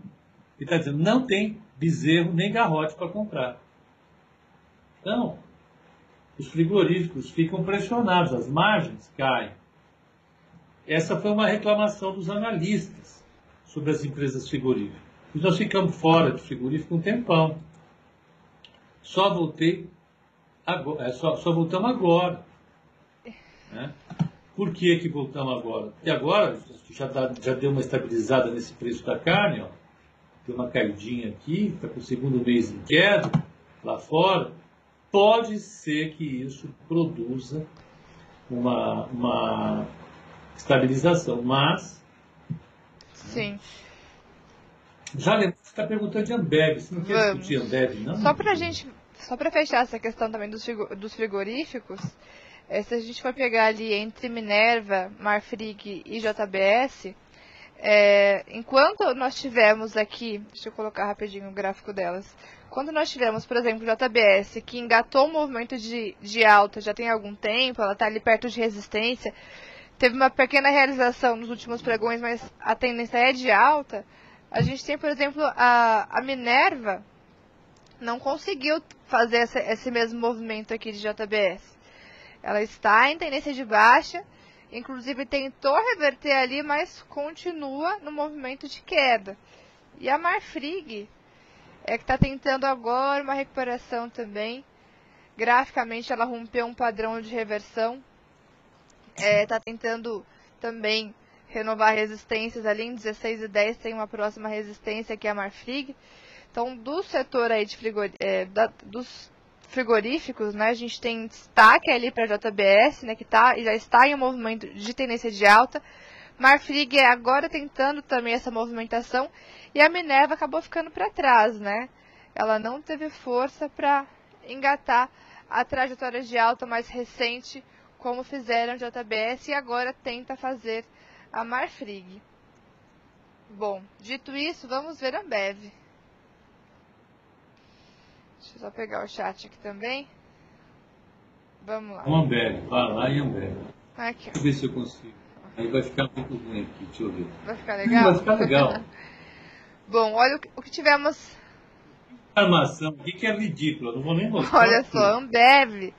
está dizendo, não tem bezerro nem garrote para comprar. Então, os frigoríficos ficam pressionados, as margens caem. Essa foi uma reclamação dos analistas sobre as empresas frigoríficas. E nós ficamos fora de frigorífico um tempão. Só voltei agora, é, só, só voltamos agora. Né? Por que, que voltamos agora? E agora já, tá, já deu uma estabilizada nesse preço da carne, ó. Tem uma caidinha aqui, está com o segundo mês em queda, lá fora. Pode ser que isso produza uma, uma estabilização, mas. Sim. Já lembro, você está perguntando de Ambev, você não quer discutir Ambev, não? Só para gente, só para fechar essa questão também dos, dos frigoríficos, é, se a gente for pegar ali entre Minerva, Marfrig e JBS, é, enquanto nós tivemos aqui, deixa eu colocar rapidinho o gráfico delas, quando nós tivemos, por exemplo, JBS, que engatou um movimento de, de alta já tem algum tempo, ela está ali perto de resistência, teve uma pequena realização nos últimos pregões, mas a tendência é de alta, a gente tem, por exemplo, a, a Minerva não conseguiu fazer esse, esse mesmo movimento aqui de JBS. Ela está em tendência de baixa, inclusive tentou reverter ali, mas continua no movimento de queda. E a Marfrig é que está tentando agora uma recuperação também. Graficamente ela rompeu um padrão de reversão. Está é, tá tentando também renovar resistências ali em 16 e 10 tem uma próxima resistência que é a Marfrig. Então, do setor aí de frigor, é, da, dos frigoríficos, né, a gente tem destaque ali para a JBS, né, que tá, já está em um movimento de tendência de alta. Marfrig agora tentando também essa movimentação e a Minerva acabou ficando para trás, né? Ela não teve força para engatar a trajetória de alta mais recente, como fizeram JBS e agora tenta fazer a Marfrig. Bom, dito isso, vamos ver a Ambev. Deixa eu só pegar o chat aqui também. Vamos lá. O Ambev, vai lá e Ambev. Aqui, Deixa eu ver se eu consigo. Aí vai ficar muito ruim aqui, deixa eu ver. Vai ficar legal? Vai ficar legal. Bom, olha o que, o que tivemos. Armação aqui que é ridícula, não vou nem mostrar. Olha só, a Ambev.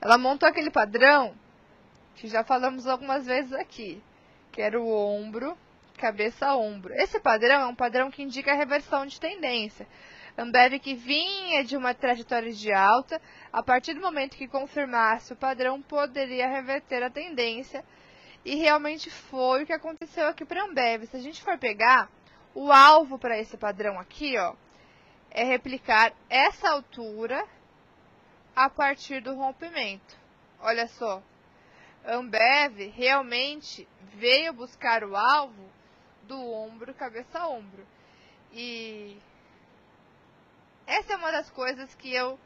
Ela montou aquele padrão que já falamos algumas vezes aqui que era o ombro, cabeça ombro. Esse padrão é um padrão que indica a reversão de tendência. Ambev que vinha de uma trajetória de alta, a partir do momento que confirmasse o padrão, poderia reverter a tendência. E realmente foi o que aconteceu aqui para a Ambev. Se a gente for pegar o alvo para esse padrão aqui, ó, é replicar essa altura a partir do rompimento. Olha só, Ambev realmente veio buscar o alvo do ombro, cabeça a ombro. E essa é uma das coisas que eu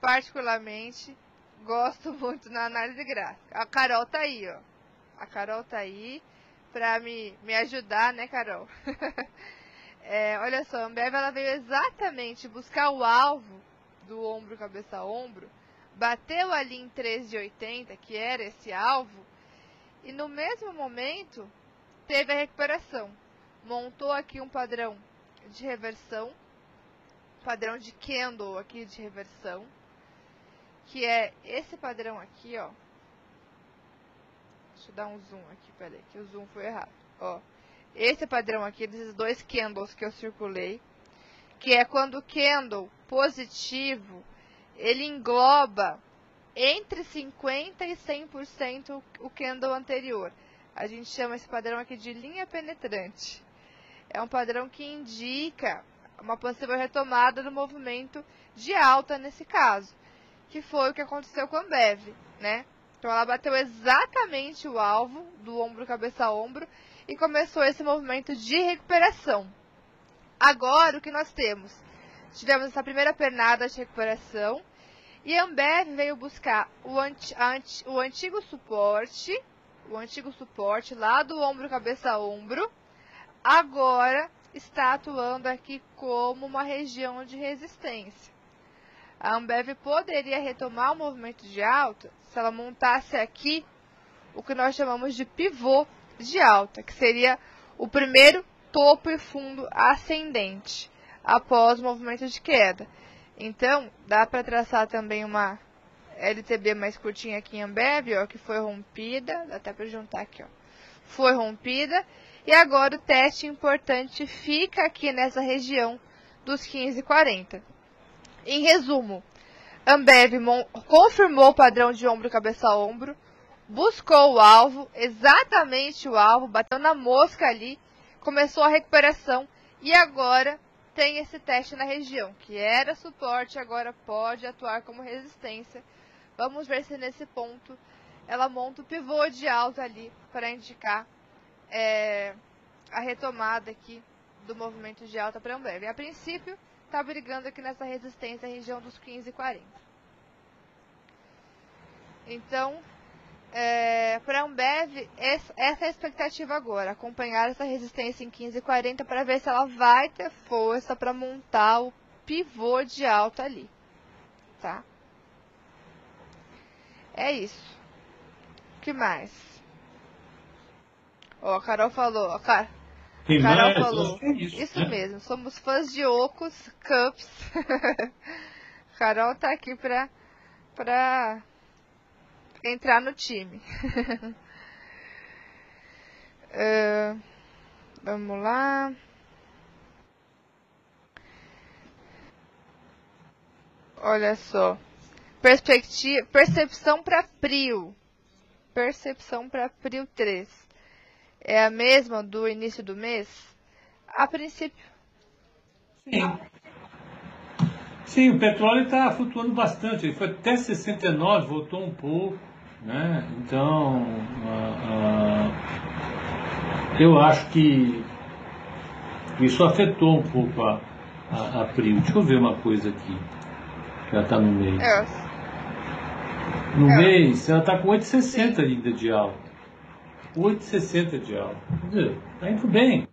particularmente gosto muito na análise gráfica. A Carol tá aí, ó. A Carol tá aí para me, me ajudar, né, Carol? é, olha só, a Ambev ela veio exatamente buscar o alvo do ombro, cabeça a ombro bateu ali em 13,80, que era esse alvo, e no mesmo momento teve a recuperação. Montou aqui um padrão de reversão, padrão de candle aqui de reversão, que é esse padrão aqui, ó. Deixa eu dar um zoom aqui, peraí, que o zoom foi errado. Ó, esse padrão aqui, desses dois candles que eu circulei, que é quando o candle positivo ele engloba entre 50% e 100% o candle anterior. A gente chama esse padrão aqui de linha penetrante. É um padrão que indica uma possível retomada do movimento de alta nesse caso, que foi o que aconteceu com a Ambev, né? Então ela bateu exatamente o alvo do ombro cabeça a ombro e começou esse movimento de recuperação. Agora o que nós temos? Tivemos essa primeira pernada de recuperação e a Ambev veio buscar o, anti, anti, o antigo suporte, o antigo suporte lá do ombro cabeça ombro, agora está atuando aqui como uma região de resistência. A Ambev poderia retomar o movimento de alta se ela montasse aqui o que nós chamamos de pivô de alta, que seria o primeiro topo e fundo ascendente após o movimento de queda. Então, dá para traçar também uma LTB mais curtinha aqui em Ambev, ó, que foi rompida, dá até para juntar aqui, ó. Foi rompida e agora o teste importante fica aqui nessa região dos 15,40. Em resumo, Ambev confirmou o padrão de ombro cabeça a ombro, buscou o alvo, exatamente o alvo, bateu na mosca ali, começou a recuperação e agora tem esse teste na região, que era suporte, agora pode atuar como resistência. Vamos ver se nesse ponto ela monta o pivô de alta ali para indicar é, a retomada aqui do movimento de alta para Ambev. A princípio, está brigando aqui nessa resistência, região dos 15,40. Então, é, para a Ambev, essa é a expectativa agora, acompanhar essa resistência em 15,40 para ver se ela vai ter força para montar o pivô de alta ali, tá? É isso. O que mais? Ó, a Carol falou, a Car... Tem Carol mais? falou. É isso, Isso né? mesmo, somos fãs de Ocos Cups. Carol tá aqui pra, pra entrar no time. Ah, vamos lá. Olha só. Perspectiva, percepção para Prio. Percepção para Prio 3. É a mesma do início do mês? A princípio, Sim. Sim, o petróleo está flutuando bastante. Ele foi até 69, voltou um pouco. Né? Então, ah, ah, eu acho que isso afetou um pouco a, a, a Prio. Deixa eu ver uma coisa aqui. Já está no mês. é, No é. mês, ela está com 8,60 ainda de alta. 8,60 de alta. Está indo bem.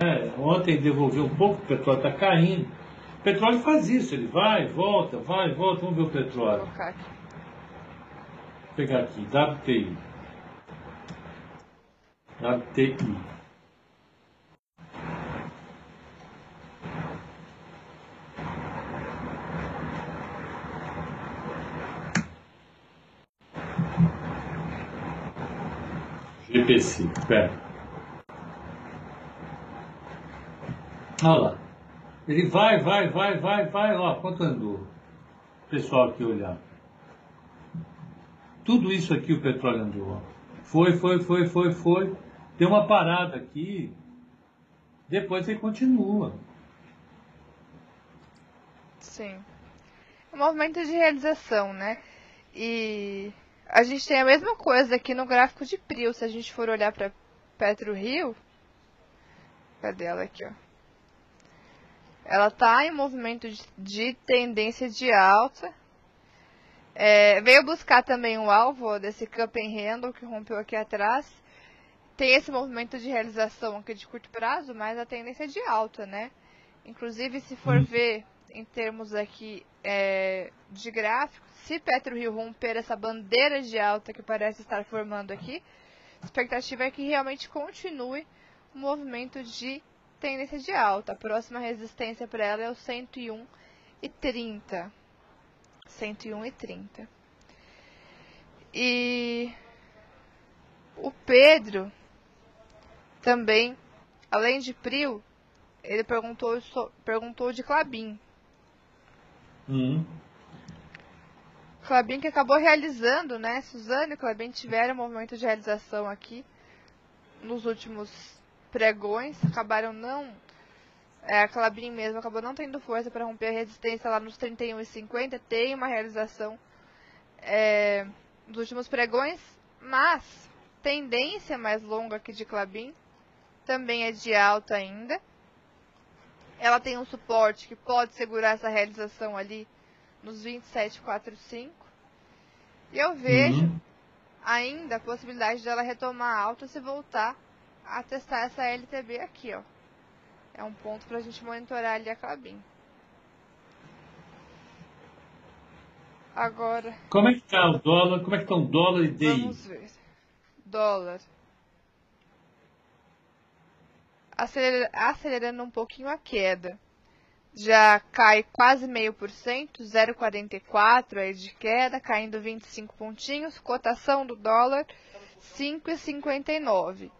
É, ontem devolveu um pouco, o petróleo está caindo. O petróleo faz isso, ele vai, volta, vai, volta. Vamos ver o petróleo. Vou pegar aqui, WTI. WTI. GPC, pera. Olha lá. Ele vai, vai, vai, vai, vai, ó, quanto andou. Pessoal aqui olhar. Tudo isso aqui o petróleo andou. Foi, foi, foi, foi, foi. Deu uma parada aqui. Depois ele continua. Sim. É um movimento de realização, né? E a gente tem a mesma coisa aqui no gráfico de Prio. Se a gente for olhar para Petro Rio, cadê ela aqui, ó? Ela está em movimento de tendência de alta. É, veio buscar também o alvo desse cup and handle que rompeu aqui atrás. Tem esse movimento de realização aqui de curto prazo, mas a tendência é de alta, né? Inclusive, se for Hum. ver em termos aqui é, de gráfico, se PetroRio romper essa bandeira de alta que parece estar formando aqui, a expectativa é que realmente continue o movimento de tendência de alta. A próxima resistência para ela é o 101,30. 101,30. E o Pedro também, além de Prio, ele perguntou, perguntou de Clabin. Hum. Clabin que acabou realizando, né? Suzane e Clabin tiveram um movimento de realização aqui nos últimos pregões, acabaram não. É, a Clabin mesmo acabou não tendo força para romper a resistência lá nos 31,50. Tem uma realização é, nos últimos pregões, mas tendência mais longa aqui de Clabin também é de alta ainda. Ela tem um suporte que pode segurar essa realização ali nos 27,45. E eu vejo Uhum. ainda a possibilidade dela retomar alta se voltar a testar essa LTB aqui, ó. É um ponto pra gente monitorar ali a Clabin. Agora, Como é que tá o dólar? Como é que tá o dólar e DI? vamos ver. Dólar. acelerando um pouquinho a queda. Já cai quase meio por cento, 0,44 aí de queda, caindo 25 pontinhos. Cotação do dólar 5,59.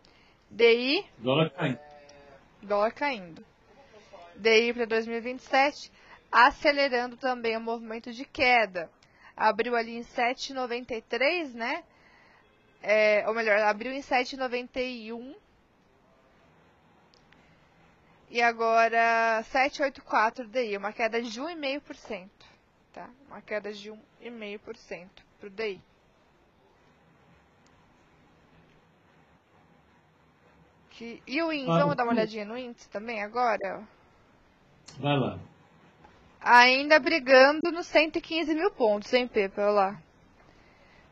DI. Dólar caindo. Dólar caindo. DI para 2027, acelerando também o movimento de queda. Abriu ali em 7,93, né? É, ou melhor, abriu em 7,91 e agora 784 DI, uma queda de 1,5%. Tá? Uma queda de 1,5% para o DI. E o índice, ah, vamos dar uma olhadinha no índice também agora? Vai lá. Ainda brigando nos 115 mil pontos, hein, Pepe? Olha lá.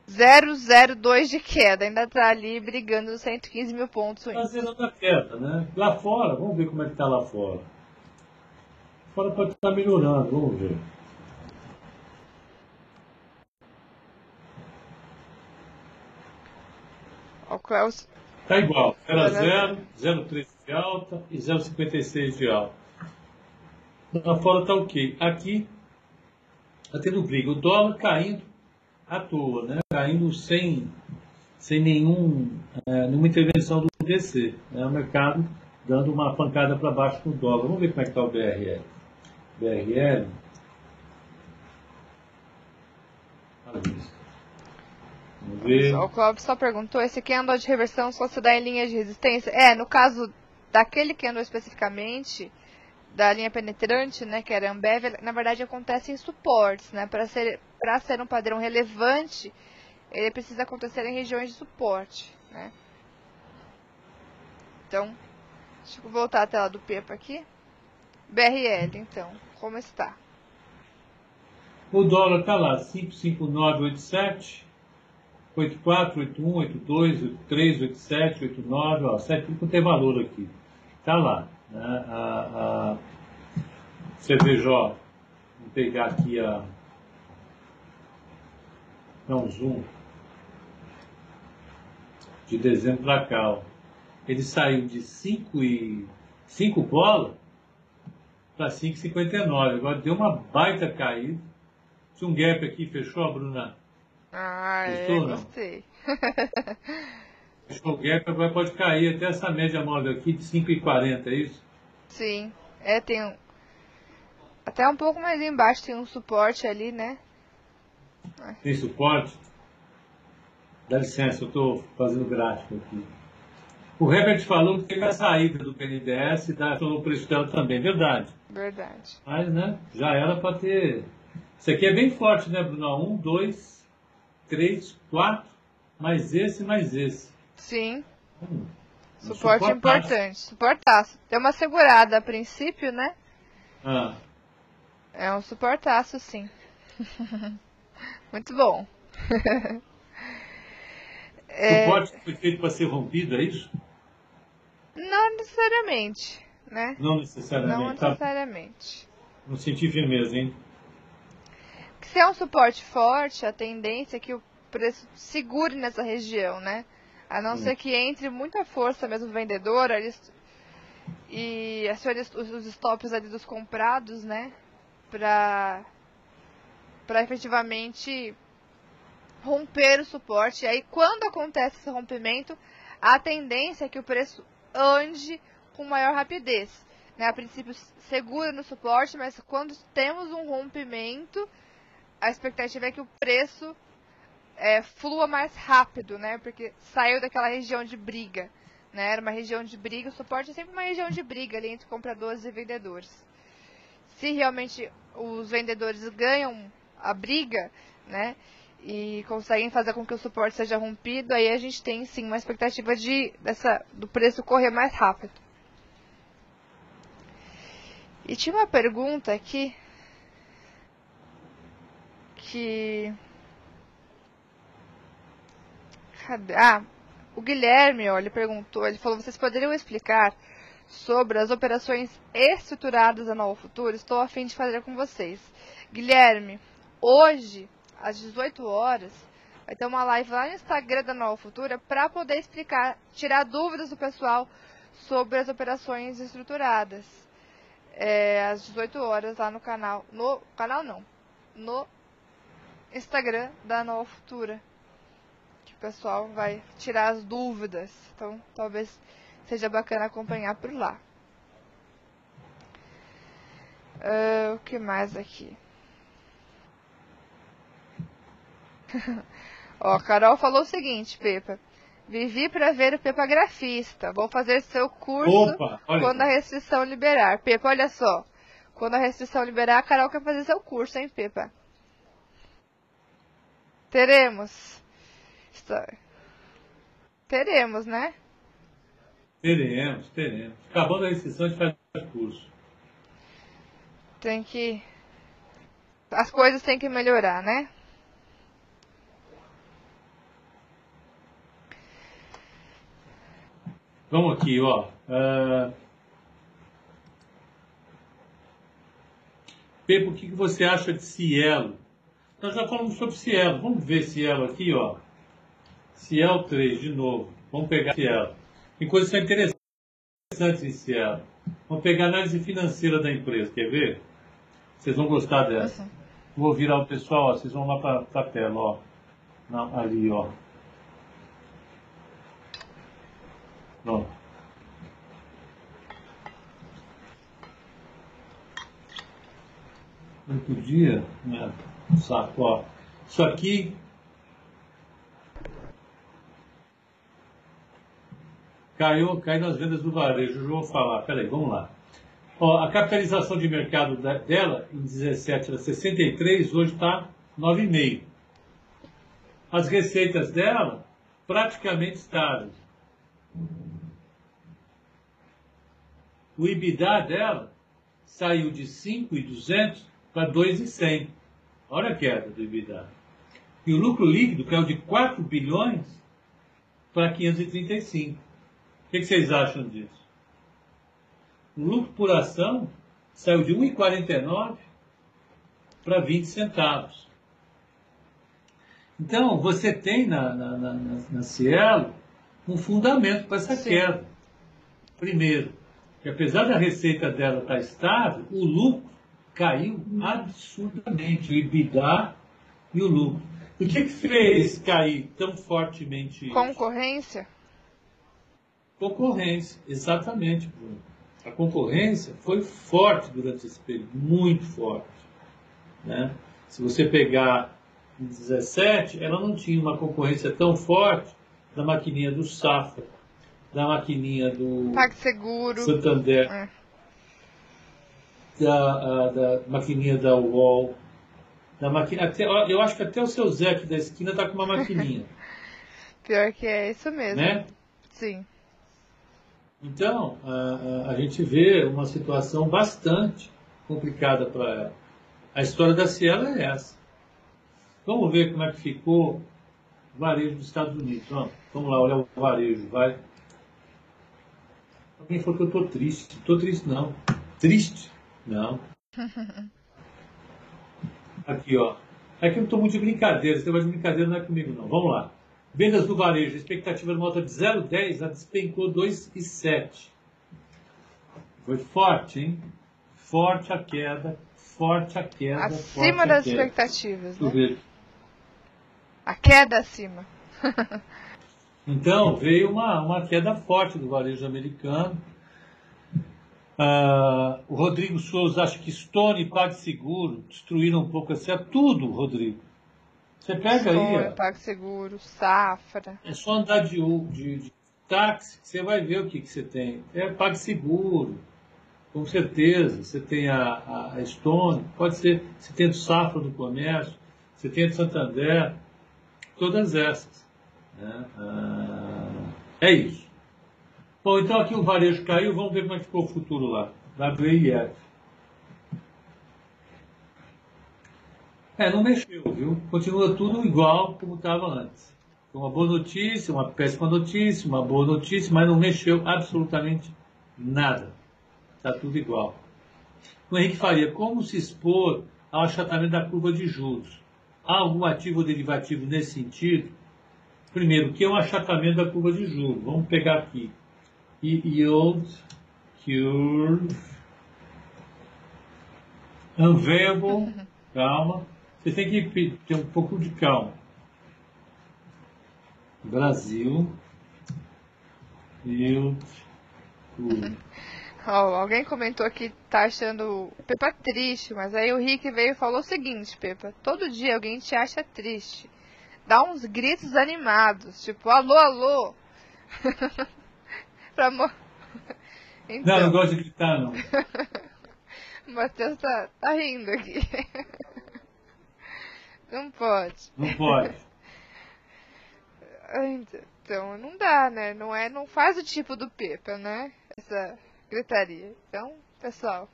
002 de queda, ainda está ali brigando nos 115 mil pontos. Fazendo a queda, né? Lá fora, vamos ver como é que está lá fora. Fora pode estar melhorando, vamos ver. Está igual, 0 a 0, 0,3 de alta e 0,56 de alta. Lá fora está ok. Aqui está tendo briga. O dólar caindo à toa, né? caindo sem, sem nenhum, é, nenhuma intervenção do DC. Né? O mercado dando uma pancada para baixo no dólar. Vamos ver como é que está o BRL. BRL. Ver. O Clóvis só perguntou, esse candle de reversão só se dá em linha de resistência? É, no caso daquele candle especificamente, da linha penetrante, né, que era Ambev, na verdade acontece em suportes, né, para ser para ser um padrão relevante, ele precisa acontecer em regiões de suporte, né? Então, deixa eu voltar à tela do PEPA aqui. BRL, então, como está? O dólar está lá, 55987, 84, 81, 82, 83, 87, 89, ó, 7 tudo tem valor aqui. Está lá. Né? A, a, você veja, ó, vou pegar aqui a. Não, zoom. De dezembro para cá, ó. Ele saiu de 5 e 5 bolas para 5,59. Agora deu uma baita caída. Tinha um gap aqui, fechou, Bruna? Ah, Gostou, é, gostei. O gap, agora pode cair até essa média móvel aqui de 5,40, é isso? Sim. É, tem um... Até um pouco mais embaixo tem um suporte ali, né? Tem suporte? Dá licença, eu estou fazendo gráfico aqui. O Herbert falou que teve a saída do PNDS e falou o preço dela também, verdade. Verdade. Mas, né, já era para ter... Isso aqui é bem forte, né, Bruno? Um, dois, três, quatro, mais esse, mais esse. Sim. Hum. Suporte importante. Suportaço. Deu uma segurada a princípio, né? Ah. É um suportaço, sim. Muito bom. é... Suporte foi feito para ser rompido, é isso? Não necessariamente, né? Não necessariamente. Não tá. necessariamente. Tá. Não senti firmeza, hein? Se é um suporte forte, a tendência é que o preço segure nessa região, né? A não hum. ser que entre muita força mesmo vendedora eles, e acione os stops ali dos comprados, né? Pra, pra efetivamente romper o suporte. E aí, quando acontece esse rompimento, a tendência é que o preço ande com maior rapidez. Né? A princípio, segura no suporte, mas quando temos um rompimento, a expectativa é que o preço é, flua mais rápido, né? Porque saiu daquela região de briga. Né? Era uma região de briga, o suporte é sempre uma região de briga ali entre compradores e vendedores. Se realmente os vendedores ganham a briga, né? E conseguem fazer com que o suporte seja rompido, aí a gente tem sim uma expectativa de dessa, do preço correr mais rápido. E tinha uma pergunta aqui que Cadê? Ah, o Guilherme, ó, ele perguntou, ele falou, vocês poderiam explicar sobre as operações estruturadas da Nova Futura? Estou a fim de fazer com vocês. Guilherme, hoje, às 18 horas, vai ter uma live lá no Instagram da Nova Futura para poder explicar, tirar dúvidas do pessoal sobre as operações estruturadas. É, às 18 horas lá no canal. No canal não. No Instagram da Nova Futura. Que o pessoal vai tirar as dúvidas. Então talvez seja bacana acompanhar por lá. Uh, o que mais aqui? Ó, a Carol falou o seguinte, Pepa. Vivi para ver o Pepa Grafista. Vou fazer seu curso Opa, quando a restrição liberar. Pepa, olha só. Quando a restrição liberar, a Carol quer fazer seu curso, hein, Pepa? Teremos. Teremos, né? Teremos, teremos. Acabando a restrição, a gente faz curso. Tem que. As coisas têm que melhorar, né? Vamos aqui, ó. Uh... Pepe, o que você acha de Cielo? Nós já falamos sobre Cielo. Vamos ver Cielo aqui, ó. Cielo 3, de novo. Vamos pegar Cielo. Tem coisas interessantes em Cielo. Vamos pegar a análise financeira da empresa. Quer ver? Vocês vão gostar dessa. Vou virar o pessoal, ó. Vocês vão lá para a tela, ó. ali, ó. Pronto. Não podia, né? Saco, ó. Isso aqui caiu, caiu nas vendas do varejo. Eu vou falar, peraí, vamos lá. Ó, a capitalização de mercado dela em 17 era 63, hoje está 9,5. As receitas dela praticamente estáveis. o IBIDA dela saiu de 5,200 para 2,100. Olha a queda do IBIDA. E o lucro líquido caiu de 4 bilhões para 535. O que, vocês acham disso? O lucro por ação saiu de 1,49 para 20 centavos. Então, você tem na, na, na, na Cielo um fundamento para essa Sim. queda. Primeiro, que apesar da receita dela estar estável, o lucro caiu absurdamente, o EBITDA e o lucro. O que, que fez cair tão fortemente? Concorrência? Concorrência, exatamente, Bruno. A concorrência foi forte durante esse período, muito forte. Né? Se você pegar em 17, ela não tinha uma concorrência tão forte da maquininha do Safra da maquininha do PagSeguro, Santander, é. Da, da maquininha da UOL, da maquina, até, eu acho que até o seu Zé aqui da esquina tá com uma maquininha. Pior que é isso mesmo. Né? Sim. Então, a, a, a gente vê uma situação bastante complicada para ela. A história da Cielo é essa. Vamos ver como é que ficou o varejo dos Estados Unidos. Vamos, vamos lá olhar o varejo, vai. Alguém falou que eu estou triste. Estou triste, não. Triste? Não. Aqui, ó. É que eu estou muito de brincadeira. Esse negócio de brincadeira não é comigo, não. Vamos lá. Vendas do varejo. expectativa de nota de 0,10, a despencou 2,7. Foi forte, hein? Forte a queda. Forte a queda. Acima das queda. expectativas, né? A queda acima. Então, veio uma, uma queda forte do varejo americano. Uh, o Rodrigo Souza acha que Stone e PagSeguro destruíram um pouco essa. Tudo, Rodrigo. Você pega Stone, aí. PagSeguro, Safra. É só andar de, de, de táxi que você vai ver o que, que você tem. É PagSeguro, com certeza. Você tem a, a Stone, pode ser. Você tem o Safra do comércio, você tem a Santander, todas essas. Né? Ah, é isso. Bom, então aqui o varejo caiu, vamos ver como é que ficou o futuro lá. WIF. É, não mexeu, viu? Continua tudo igual como estava antes. Uma boa notícia, uma péssima notícia, uma boa notícia, mas não mexeu absolutamente nada. Está tudo igual. O Henrique Faria, como se expor ao achatamento da curva de juros? Há algum ativo ou derivativo nesse sentido? Primeiro, o que é um achatamento da curva de juros? Vamos pegar aqui. Yield curve unveilable, calma. Você tem que ter um pouco de calma. Brasil yield curve. Oh, alguém comentou que tá achando Pepa triste, mas aí o Rick veio e falou o seguinte, Pepa, todo dia alguém te acha triste. Dá uns gritos animados, tipo, alô, alô. pra mo... então... Não, não gosto de gritar, não. o Matheus tá, tá rindo aqui. não pode. Não pode. Então, não dá, né? Não, é, não faz o tipo do Pepa, né? Essa gritaria. Então, pessoal.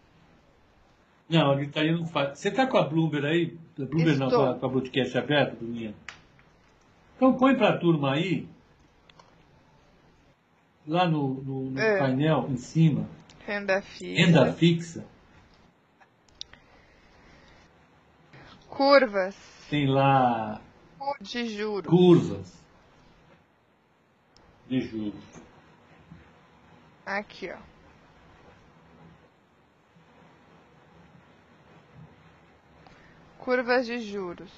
Não, a gritaria não faz. Você tá com a Bloomberg aí? A Bloomberg Estou. não, com a, com a podcast aberta, Bruninha? Então põe para a turma aí, lá no, no, no é. painel em cima. Renda fixa. Renda fixa. Curvas. Tem lá. De juros. Curvas. De juros. Aqui, ó. Curvas de juros.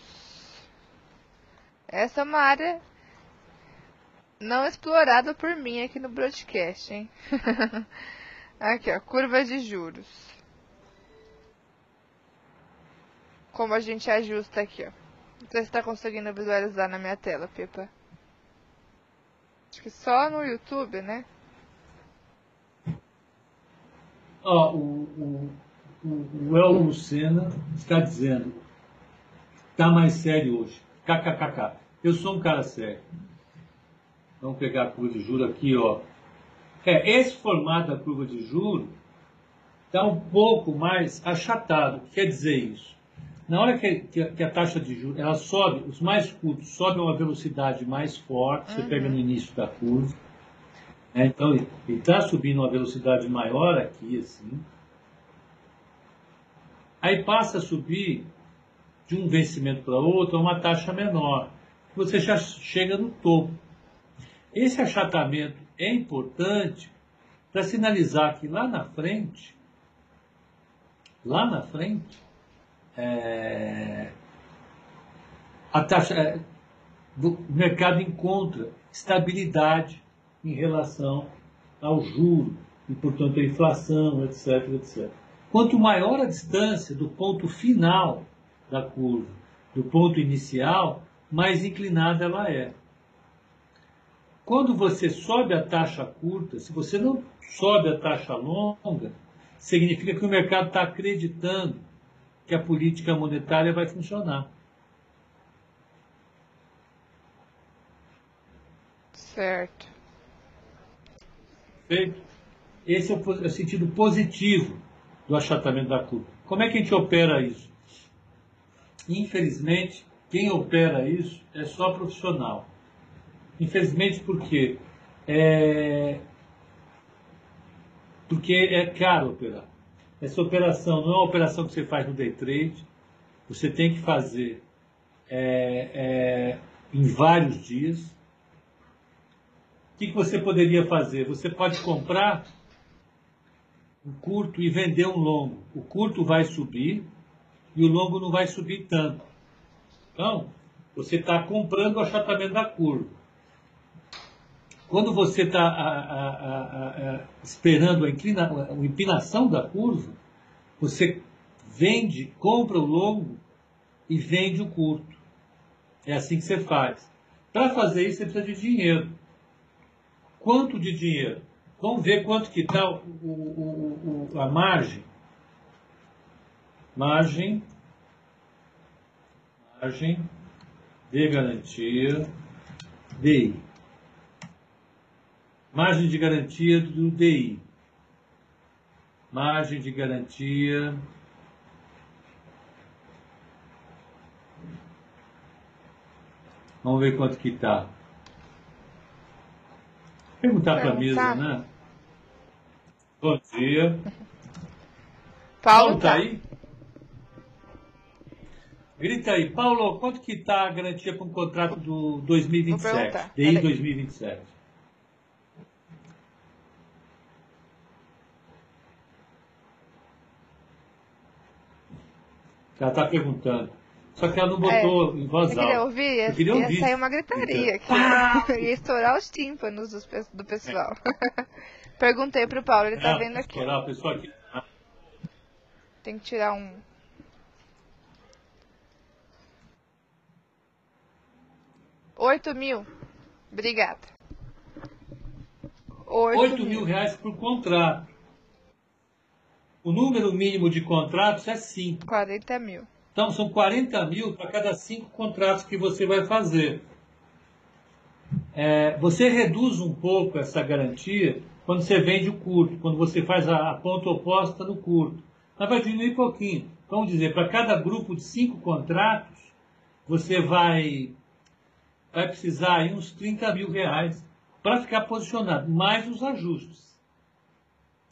Essa é uma área não explorada por mim aqui no broadcast, hein? aqui, ó, curvas de juros. Como a gente ajusta aqui, ó. Não sei se está conseguindo visualizar na minha tela, Pepa. Acho que só no YouTube, né? Ó, oh, o, o, o El Lucena está dizendo Tá mais sério hoje. KKKK. Eu sou um cara sério. Vamos pegar a curva de juros aqui, ó. É, esse formato da curva de juros está um pouco mais achatado. Quer dizer isso? Na hora que, que, que, a taxa de juros ela sobe, os mais curtos sobem a uma velocidade mais forte, você uhum. pega no início da curva. Né? Então ele está subindo uma velocidade maior aqui, assim. Aí passa a subir de um vencimento para outro a uma taxa menor. Você já chega no topo. Esse achatamento é importante para sinalizar que lá na frente, lá na frente, é, a taxa, é, do, o mercado encontra estabilidade em relação ao juro e, portanto, a inflação, etc, etc. Quanto maior a distância do ponto final da curva do ponto inicial, mais inclinada ela é. Quando você sobe a taxa curta, se você não sobe a taxa longa, significa que o mercado está acreditando que a política monetária vai funcionar. Certo. Perfeito? Esse é o, é o sentido positivo do achatamento da curva. Como é que a gente opera isso? Infelizmente, quem opera isso é só profissional. Infelizmente, por quê? É... Porque é caro operar. Essa operação não é uma operação que você faz no day trade, você tem que fazer é, é, em vários dias. O que, que você poderia fazer? Você pode comprar um curto e vender um longo. O curto vai subir, e o longo não vai subir tanto. Então, você está comprando o achatamento da curva. Quando você está esperando a, inclina, a empinação da curva, você vende, compra o longo e vende o curto. É assim que você faz. Para fazer isso, você precisa de dinheiro. Quanto de dinheiro? Vamos ver quanto que está a margem margem, margem de garantia DI. Margem de garantia do DI. Margem de garantia Vamos ver quanto que está. Perguntar para a mesa, né? Bom dia. Paulo está aí? Grita aí, Paulo, quanto que está a garantia para um contrato do 2027? DI 2027. Ela está perguntando. Só que ela não botou É. em voz Eu queria alta. ouvir, ia, Eu queria ia ouvir. sair uma gritaria aqui. ia estourar os tímpanos pe- do pessoal. Perguntei pro Paulo, ele tá É, vendo aqui. estourar o pessoal aqui. Tem que tirar um. Oito mil. Obrigada. Oito, 8 mil reais por contrato. O número mínimo de contratos é 5. 40 mil. Então, são 40 mil para cada cinco contratos que você vai fazer. É, você reduz um pouco essa garantia quando você vende o curto, quando você faz a, a ponta oposta no curto. Mas vai diminuir pouquinho. Vamos dizer, para cada grupo de cinco contratos, você vai, vai precisar aí uns 30 mil reais para ficar posicionado, mais os ajustes.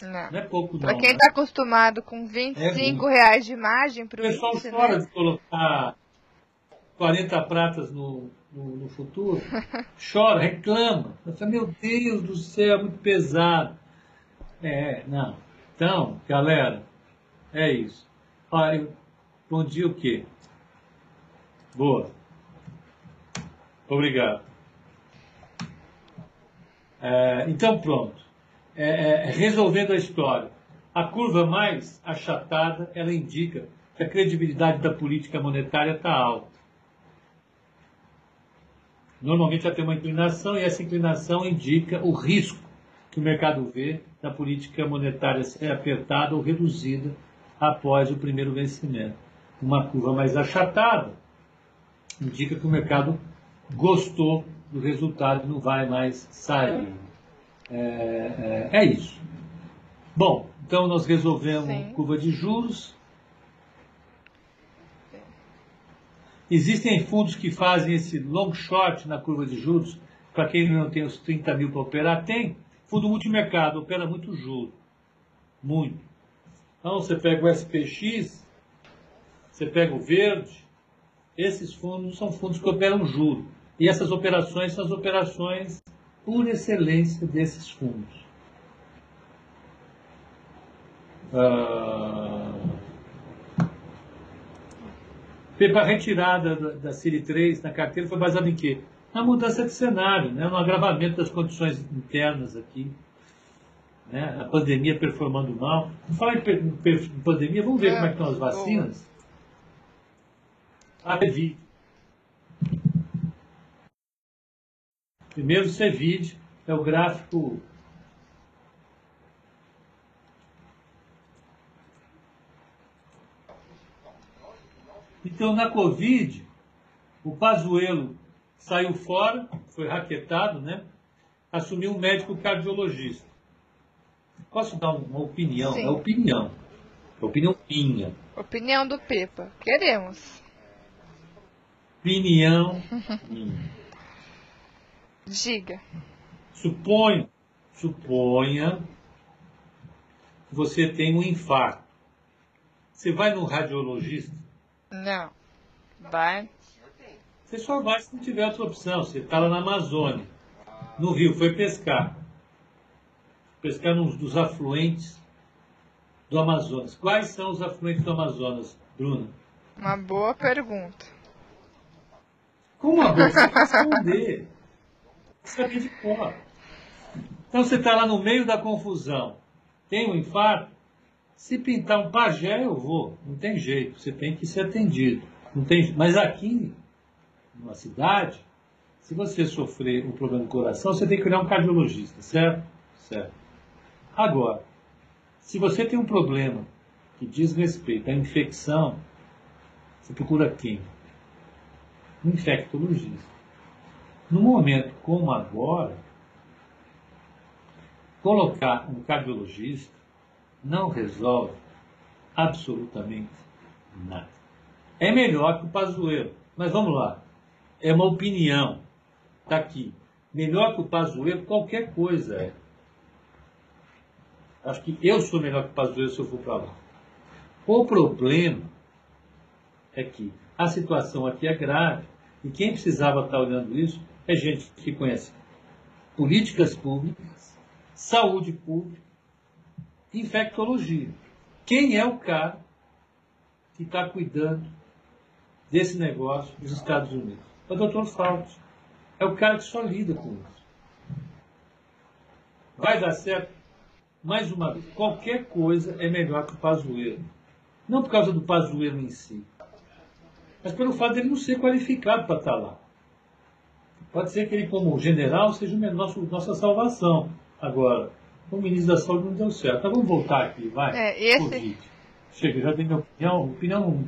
Não. Não é pouco, não. Pra quem né? tá acostumado com 25 reais de imagem O pro pessoal índice, chora né? de colocar 40 pratas no, no, no futuro. Chora, reclama. Meu Deus do céu, é muito pesado. É, não. Então, galera, é isso. Olha, bom dia o quê? Boa. Obrigado. É, então, pronto. É, é, resolvendo a história. A curva mais achatada, ela indica que a credibilidade da política monetária está alta. Normalmente ela tem uma inclinação e essa inclinação indica o risco que o mercado vê da política monetária ser apertada ou reduzida após o primeiro vencimento. Uma curva mais achatada indica que o mercado gostou do resultado e não vai mais sair. É, é, é isso. Bom, então nós resolvemos Sim. curva de juros. Existem fundos que fazem esse long short na curva de juros. Para quem não tem os 30 mil para operar, tem. Fundo multimercado, opera muito juro. Muito. Então você pega o SPX, você pega o verde. Esses fundos são fundos que operam juro. E essas operações são as operações por excelência desses fundos. Ah, a retirada da, da Série 3 na carteira foi baseada em quê? Na mudança de cenário, né? no agravamento das condições internas aqui. Né? A pandemia performando mal. Vamos falar em pandemia, vamos ver como é que estão as vacinas. A. Primeiro, o CEVID é o gráfico Então, na Covid, o Pazuello saiu fora, foi raquetado, né? Assumiu um médico cardiologista. Posso dar uma opinião? Sim. É opinião. É opinião minha. Opinião do Pepa. Queremos. Opinião minha. Diga. Suponho, suponha que você tem um infarto. Você vai no radiologista, Não. Vai. você só vai se não tiver outra opção. Você está lá na Amazônia, no Rio, foi pescar. Pescar num dos afluentes do Amazonas. Quais são os afluentes do Amazonas, Bruna? Uma boa pergunta. Como a bolsa você responder? Saber de cor. Então você está lá no meio da confusão, tem um infarto, se pintar um pajé eu vou, não tem jeito, você tem que ser atendido. Não tem, mas aqui, numa cidade, se você sofrer um problema do coração, você tem que olhar um cardiologista, certo? Certo. Agora, se você tem um problema que diz respeito à infecção, você procura quem? um infectologista. No momento como agora, colocar um cardiologista não resolve absolutamente nada. É melhor que o Pazuello, mas vamos lá. É uma opinião. Está aqui. Melhor que o Pazuello, qualquer coisa é. Acho que eu sou melhor que o Pazuello se eu for para lá. O problema é que a situação aqui é grave e quem precisava estar olhando isso é gente que conhece políticas públicas, saúde pública, infectologia. Quem é o cara que está cuidando desse negócio dos Estados Unidos? É o doutor Fauci. É o cara que só lida com isso. Vai dar certo? Mais uma vez, qualquer coisa é melhor que o Pazuello. Não por causa do Pazuello em si, mas pelo fato dele não ser qualificado para estar lá. Pode ser que ele, como general, seja o nosso, nossa salvação. Agora, o ministro da Saúde não deu certo. Então vamos voltar aqui, vai. É, esse... Covid. Chega, já tem minha opinião. opinião.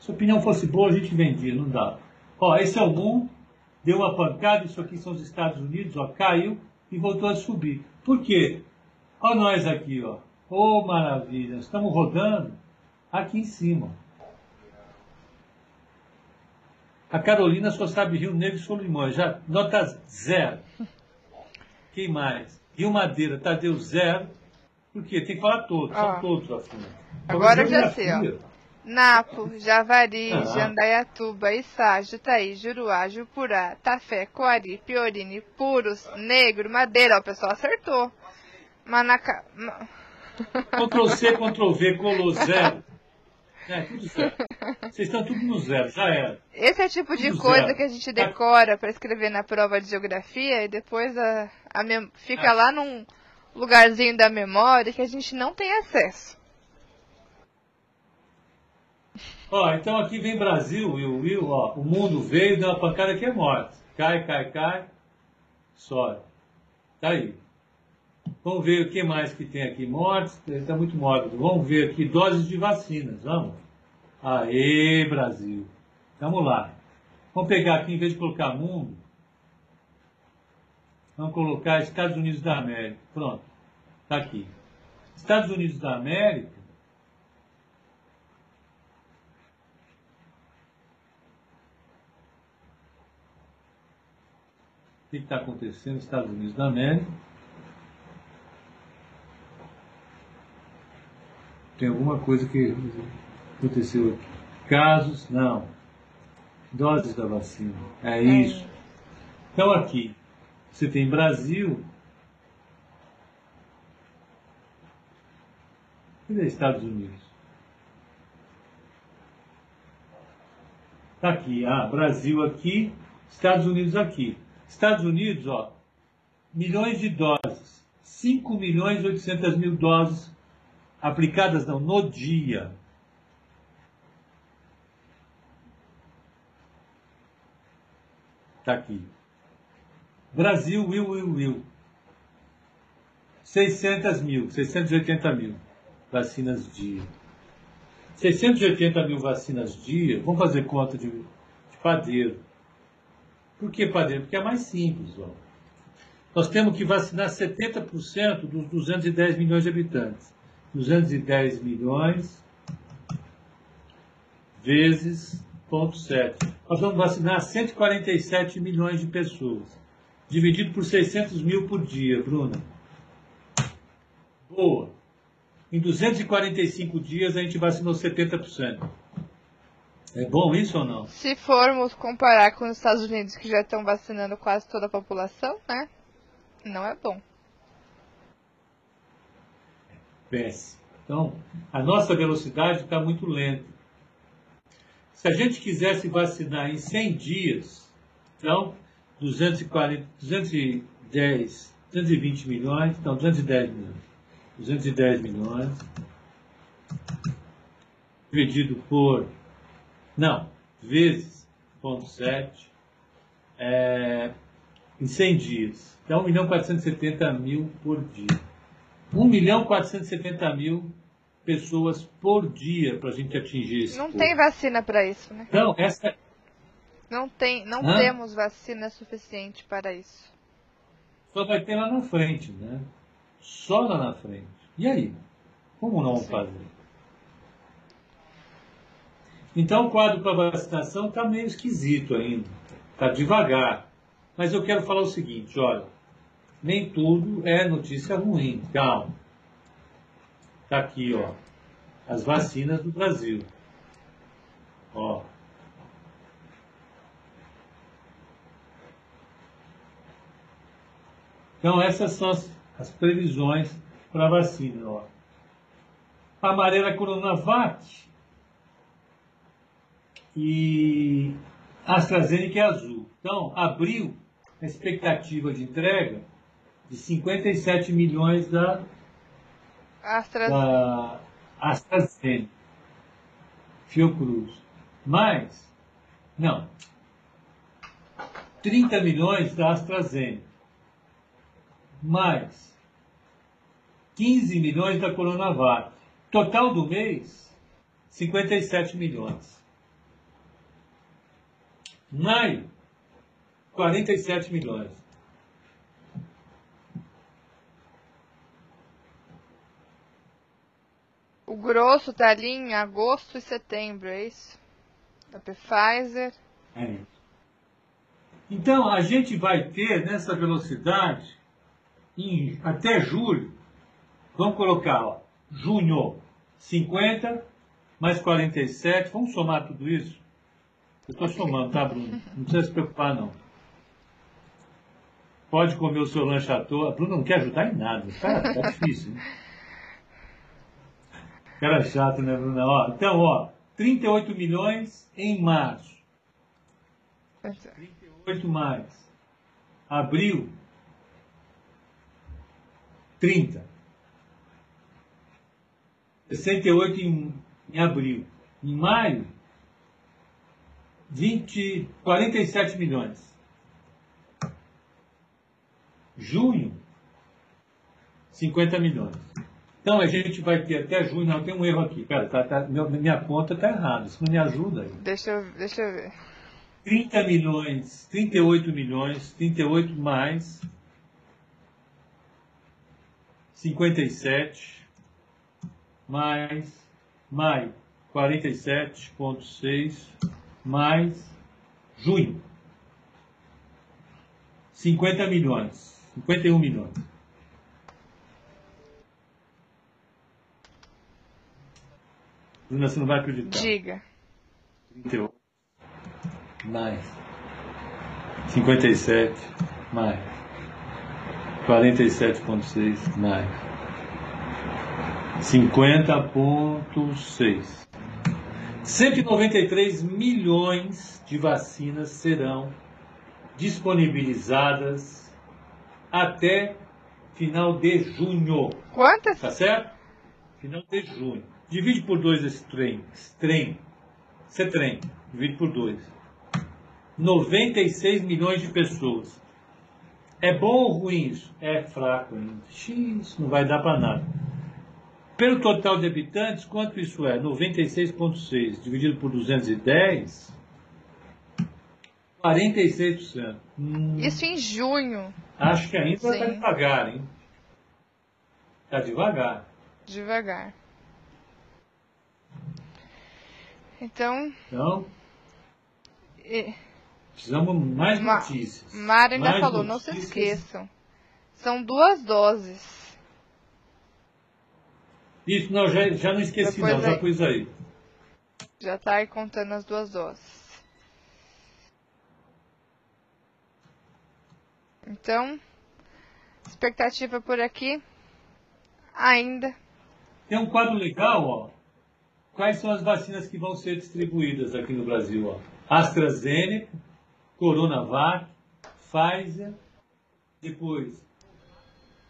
Se a opinião fosse boa, a gente vendia, não dá. Ó, esse é o mundo, deu uma pancada, isso aqui são os Estados Unidos, ó, caiu e voltou a subir. Por quê? Olha nós aqui, ó. Ô, oh, maravilha, estamos rodando aqui em cima. A Carolina só sabe Rio Negro e Solimões, já nota zero. Quem mais? Rio Madeira, Tadeu zero. Por quê? Tem que falar todos, são todos assuntos. Agora eu já sei, ó. Napo, Javari, ah. Jandaiatuba, Içá, Jutaí, Juruá, Jupurá, Tafé, Coari, Piorini, Puros, Negro, Madeira. Ó, o pessoal acertou. Manaca... Ctrl C, Ctrl V, colou zero. É, tudo certo. Vocês estão tudo no zero, já era. Esse é o tipo tudo de coisa zero. que a gente decora para escrever na prova de geografia e depois a, a mem... fica ah. lá num lugarzinho da memória que a gente não tem acesso. Ó, então aqui vem Brasil, Will, Will, ó, o mundo veio, deu uma pancada que é morte. Cai, cai, cai, sobe. Tá aí. Vamos ver o que mais que tem aqui. Mortes, está muito mórbido. Vamos ver aqui doses de vacinas. Vamos. Aê, Brasil. Vamos lá. Vamos pegar aqui, em vez de colocar mundo, vamos colocar Estados Unidos da América. Pronto. Está aqui. Estados Unidos da América. O que está acontecendo nos Estados Unidos da América? Tem alguma coisa que aconteceu aqui. Casos, não. Doses da vacina. É, é isso. Então aqui, você tem Brasil. Cadê Estados Unidos? Está aqui, ah, Brasil aqui, Estados Unidos aqui. Estados Unidos, ó, milhões de doses. 5 milhões e 800 mil doses aplicadas não, no dia. Está aqui. Brasil, will, will, will. 600 mil, 680 mil vacinas dia. 680 mil vacinas dia, vamos fazer conta de, de padeiro. Por que padeiro? Porque é mais simples. Ó. Nós temos que vacinar 70% dos 210 milhões de habitantes. 210 milhões vezes 0,7. Nós vamos vacinar 147 milhões de pessoas. Dividido por 600 mil por dia, Bruna. Boa. Em 245 dias a gente vacinou 70%. É bom isso ou não? Se formos comparar com os Estados Unidos que já estão vacinando quase toda a população, né? Não é bom péssimo. Então, a nossa velocidade está muito lenta. Se a gente quisesse vacinar em 100 dias, então, 240, 210, 220 milhões, então 210 milhões. 210 milhões dividido por, não, vezes 0,7 é, em 100 dias. Dá 1 milhão 470 mil por dia. 1 milhão 470 mil pessoas por dia para a gente atingir esse Não povo. tem vacina para isso, né? Não, essa... Não, tem, não temos vacina suficiente para isso. Só vai ter lá na frente, né? Só lá na frente. E aí? Como não Sim. fazer? Então o quadro para vacinação está meio esquisito ainda. Está devagar. Mas eu quero falar o seguinte, olha nem tudo é notícia ruim. Calma. Está aqui, ó. As vacinas do Brasil. Ó. Então, essas são as, as previsões para vacina. Ó. A amarela Coronavac e AstraZeneca é azul. Então, abril, a expectativa de entrega de 57 milhões da, Astra... da AstraZeneca. Fiocruz. Mais, não, 30 milhões da AstraZeneca. Mais 15 milhões da Coronavac. Total do mês, 57 milhões. Maio, 47 milhões. O grosso tá ali em agosto e setembro, é isso? Da Pfizer. É. Então, a gente vai ter nessa velocidade, em, até julho, vamos colocar, ó, junho, 50 mais 47, vamos somar tudo isso? Eu estou somando, tá, Bruno? Não precisa se preocupar, não. Pode comer o seu lanche à toa. Bruno não quer ajudar em nada. Tá, tá difícil. Né? Cara chato, né, Bruno? Ó, então, ó, 38 milhões em março. 38 mais. Abril, 30. 68 em, em abril. Em maio, 20, 47 milhões. Junho, 50 milhões. Então a gente vai ter até junho, não, tem um erro aqui. Pera, tá, tá, minha conta está errada, isso não me ajuda aí. Deixa eu, deixa eu ver. 30 milhões, 38 milhões, 38 mais 57 mais maio 47,6 mais junho 50 milhões, 51 milhões. Bruna, você não vai acreditar. Diga. 38 mais 57 mais 47,6 mais 50,6 193 milhões de vacinas serão disponibilizadas até final de junho. Quantas? Tá certo? Final de junho. Divide por dois esse trem. Esse trem. Esse trem. Divide por dois. 96 milhões de pessoas. É bom ou ruim isso? É fraco ainda. X, não vai dar para nada. Pelo total de habitantes, quanto isso é? 96,6 dividido por 210, 46%. Hum, Isso em junho. acho que ainda está devagar, hein? Está devagar. Devagar. Então, Então, e- precisamos mais Ma- notícias. Mara ainda Mais falou, não se notícias. esqueçam. São duas doses. Isso, não, já, já não esqueci, Depois não, já aí. pus aí. Já tá aí contando as duas doses. Então, expectativa por aqui ainda. Tem um quadro legal, ó. Quais são as vacinas que vão ser distribuídas aqui no Brasil, ó? AstraZeneca, Coronavac, Pfizer, depois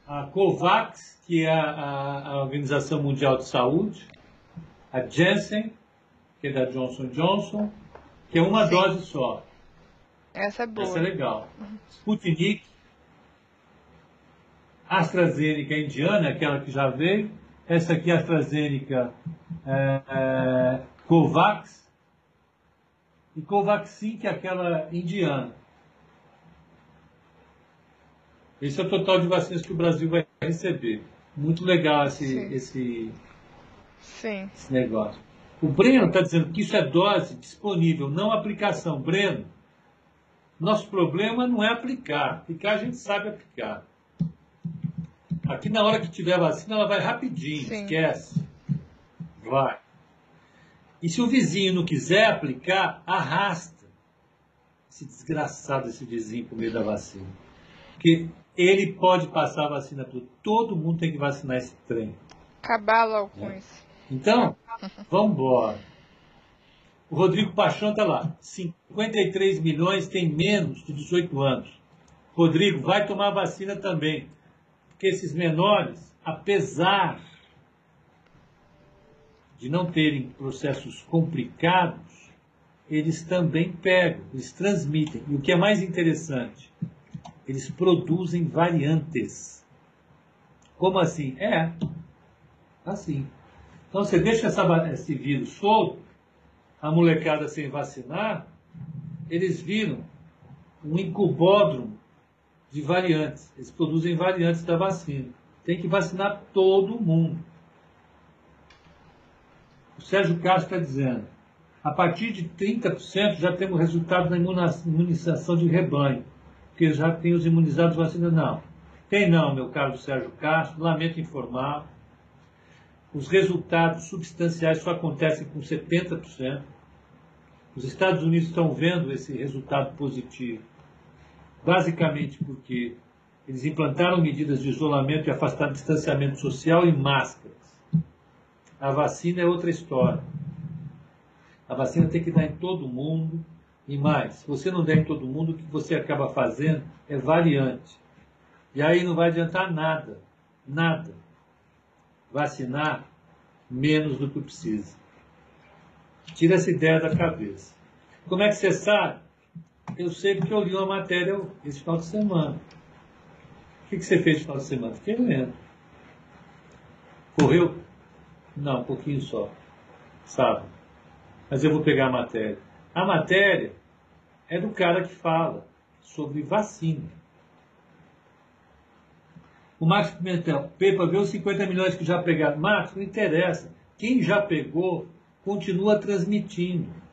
a COVAX, que é a, a- a Organização Mundial de Saúde, a Janssen, que é da Johnson Johnson, que é uma Sim. dose só. Essa é boa. Essa é legal. Sputnik, AstraZeneca indiana, aquela que já veio. Essa aqui é AstraZeneca é, é, Covax. E Covaxin, que é aquela indiana. Esse é o total de vacinas que o Brasil vai receber. Muito legal esse, Sim. esse, Sim. esse negócio. O Breno está dizendo que isso é dose disponível, não aplicação. Breno, nosso problema não é aplicar. Aplicar a gente sabe aplicar. Aqui na hora que tiver vacina, ela vai rapidinho, Sim. esquece. Vai. E se o vizinho não quiser aplicar, arrasta. Esse desgraçado, esse vizinho por meio da vacina. Porque ele pode passar a vacina para todo mundo tem que vacinar esse trem. Acabar logo com É. isso. Então, vamos embora. O Rodrigo Paixão está lá. 53 milhões tem menos de 18 anos. Rodrigo, vai tomar vacina também. Porque esses menores, apesar de não terem processos complicados, eles também pegam, eles transmitem. E o que é mais interessante, eles produzem variantes. Como assim? É, assim. Então você deixa essa, esse vírus solto, a molecada sem vacinar, eles viram um incubódromo de variantes. Eles produzem variantes da vacina. Tem que vacinar todo mundo. O Sérgio Castro está dizendo, a partir de 30% já temos resultado na imunização de rebanho, porque já tem os imunizados vacinados. Não, tem não, meu caro Sérgio Castro, lamento informar. Os resultados substanciais só acontecem com 70%. Os Estados Unidos estão vendo esse resultado positivo, basicamente porque eles implantaram medidas de isolamento e afastar distanciamento social e máscaras. A vacina é outra história. A vacina tem que dar em todo mundo. E mais, se você não der em todo mundo, o que você acaba fazendo é variante. E aí não vai adiantar nada. Nada. Vacinar menos do que precisa. Tira essa ideia da cabeça. Como é que você sabe? Eu sei porque eu li uma matéria esse final de semana. O que, você fez no final de semana? Fiquei lendo. Correu? Não, um pouquinho só. Sábado. Mas eu vou pegar a matéria. A matéria é do cara que fala sobre vacina. O Marcos Pimentel, Pepa, vê os 50 milhões que já pegaram. Marcos, não interessa. Quem já pegou, continua transmitindo.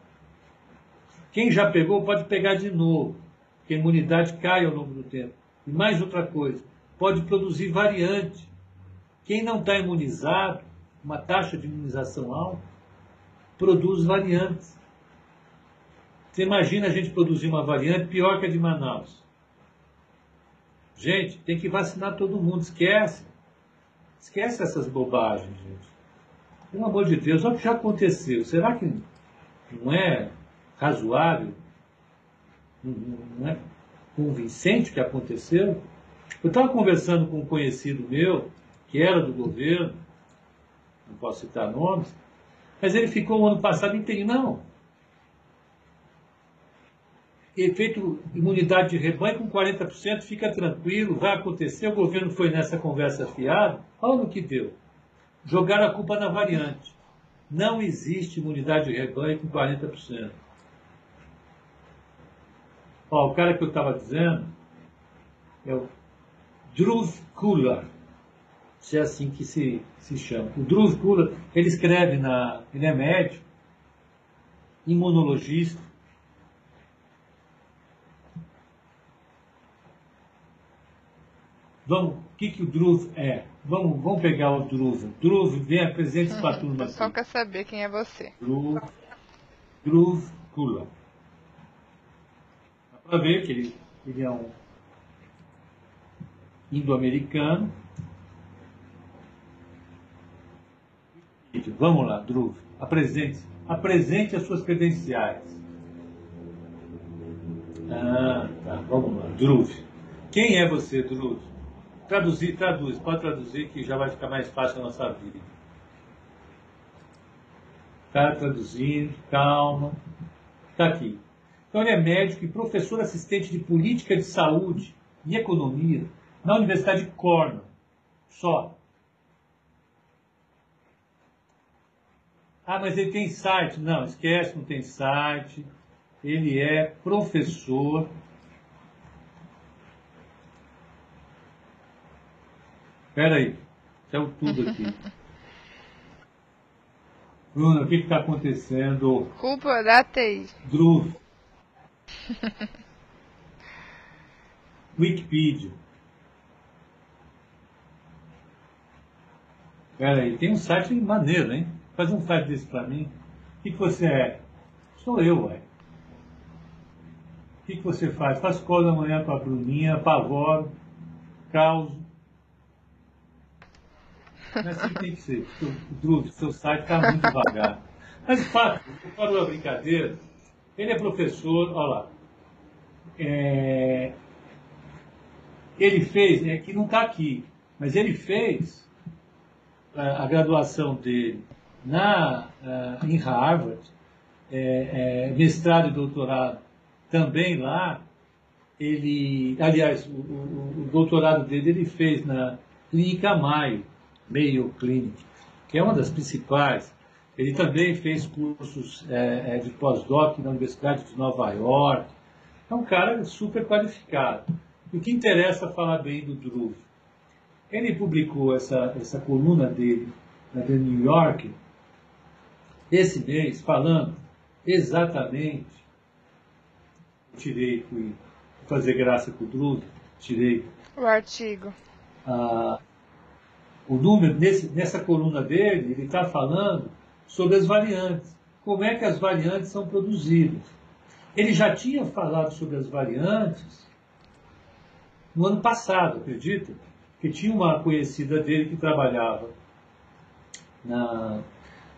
Quem já pegou, pode pegar de novo. Porque a imunidade cai ao longo do tempo. E mais outra coisa, pode produzir variante. Quem não está imunizado, uma taxa de imunização alta, produz variantes. Você imagina a gente produzir uma variante pior que a de Manaus. Gente, tem que vacinar todo mundo, esquece. Esquece essas bobagens, gente. Pelo amor de Deus, olha o que já aconteceu. Será que não é razoável? Não é convincente o que aconteceu? Eu estava conversando com um conhecido meu, que era do governo, não posso citar nomes, mas ele ficou o ano passado inteirinho. Não, efeito imunidade de rebanho com 40%, fica tranquilo, vai acontecer. O governo foi nessa conversa fiado. Olha no que deu. Jogaram a culpa na variante. Não existe imunidade de rebanho com 40%. Ó, o cara que eu estava dizendo é o Dhruv Kula, se é assim que se, se chama. O Dhruv Kula, ele escreve na. Ele é médico, imunologista, Vamos, o que, que o Druv é? Vamos, vamos pegar o Druv. Druv, vem, apresente para a turma. O pessoal quer saber quem é você. Druv, Druv Kula. Para ver que ele, ele é um indo-americano. Vamos lá, Druv. Apresente, apresente as suas credenciais. Ah, tá. Vamos lá, Druv. Quem é você, Druv? Traduzir, traduz, pode traduzir que já vai ficar mais fácil a nossa vida. Está traduzindo, calma. Está aqui. Então ele é médico e professor assistente de política de saúde e economia na Universidade de Cornell. Só. Ah, mas ele tem site. Não, esquece, não tem site. Ele é professor Espera aí, saiu tudo aqui. Bruno, o que está acontecendo? Culpa da TI. Druv. Wikipedia. Espera aí, tem um site maneiro, hein? Faz um site desse para mim. O que, que você é? Sou eu, ué. O que, que você faz? Faz cola da manhã para a Bruninha, apavoro, causo, não é assim que tem que ser. O Druv, seu site está muito devagar. Mas, fato, para uma brincadeira, ele é professor, olha lá. É, ele fez, é que não está aqui, mas ele fez a, a graduação dele na, uh, em Harvard, é, é, mestrado e doutorado também lá. Ele, aliás, o, o, o, doutorado dele ele fez na Clínica Mayo, Mayo Clinic, que é uma das principais. Ele também fez cursos é, é de pós-doc na Universidade de Nova York. É um cara super qualificado. E o que interessa falar bem do Druve? Ele publicou essa, essa coluna dele na The New York esse mês falando exatamente. Tirei, fui fazer graça com o Drude, tirei. O artigo. Ah, o número, nesse, nessa coluna dele, ele está falando sobre as variantes. Como é que as variantes são produzidas. Ele já tinha falado sobre as variantes no ano passado, acredita? Que tinha uma conhecida dele que trabalhava na,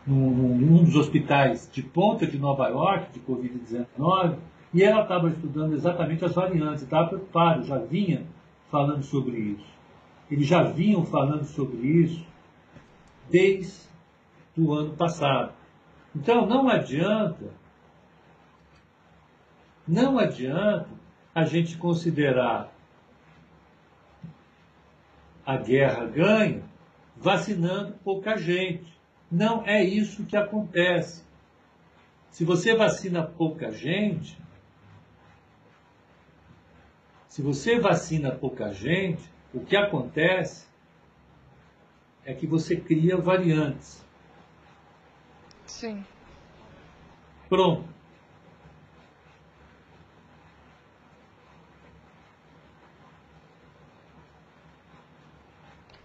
num, num dos hospitais de ponta de Nova York, de Covid-19, e ela estava estudando exatamente as variantes, estava preocupada, já vinha falando sobre isso. Eles já vinham falando sobre isso desde o ano passado. Então não adianta, não adianta a gente considerar a guerra ganha vacinando pouca gente. Não é isso que acontece. Se você vacina pouca gente, se você vacina pouca gente, o que acontece é que você cria variantes. Sim. Pronto.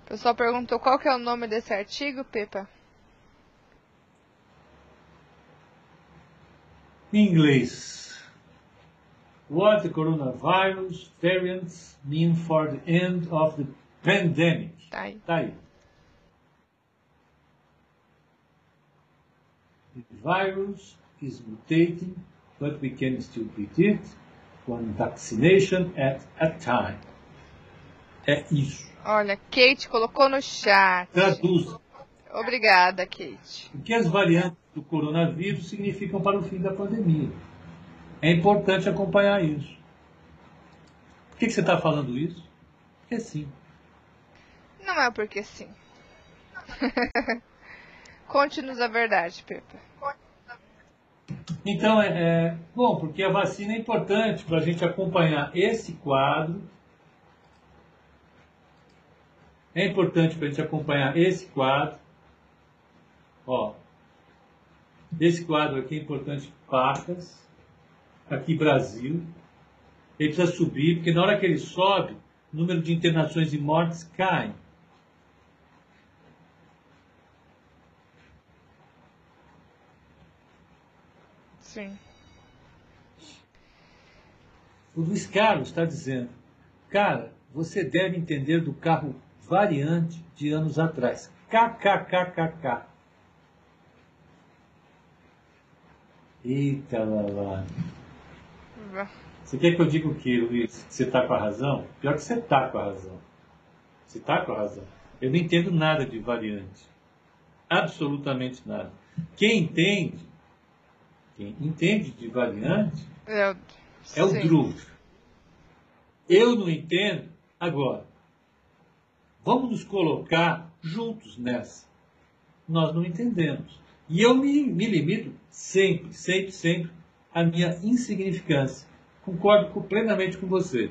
O pessoal perguntou qual que é o nome desse artigo, Pepa? Em inglês. What the coronavirus variants mean for the end of the pandemic. Tá aí. Tá aí. Virus is mutating, but we can still beat it one vaccination at a time. É isso. Olha, Kate colocou no chat. Traduz. Obrigada, Kate. O que as variantes do coronavírus significam para o fim da pandemia. É importante acompanhar isso. Por que, que você está falando isso? Porque sim. Não é porque sim. Conte-nos a verdade, Pepe. Então, é, é, bom, porque a vacina é importante para a gente acompanhar esse quadro. É importante para a gente acompanhar esse quadro. Ó, esse quadro aqui é importante, Pacas, aqui Brasil. Ele precisa subir, porque na hora que ele sobe, o número de internações e mortes cai. Sim. O Luiz Carlos está dizendo, cara, você deve entender do carro variante de anos atrás. KKKKK. Eita, lá, Você quer que eu diga o quê, Luiz? Você está com a razão? Pior que você está com a razão. Você está com a razão. Eu não entendo nada de variante. Absolutamente nada. Quem entende, quem entende de variante, é, é o Druve. Eu não entendo. Agora, vamos nos colocar juntos nessa. Nós não entendemos. E eu me, me limito sempre, sempre, sempre à minha insignificância. Concordo plenamente com você.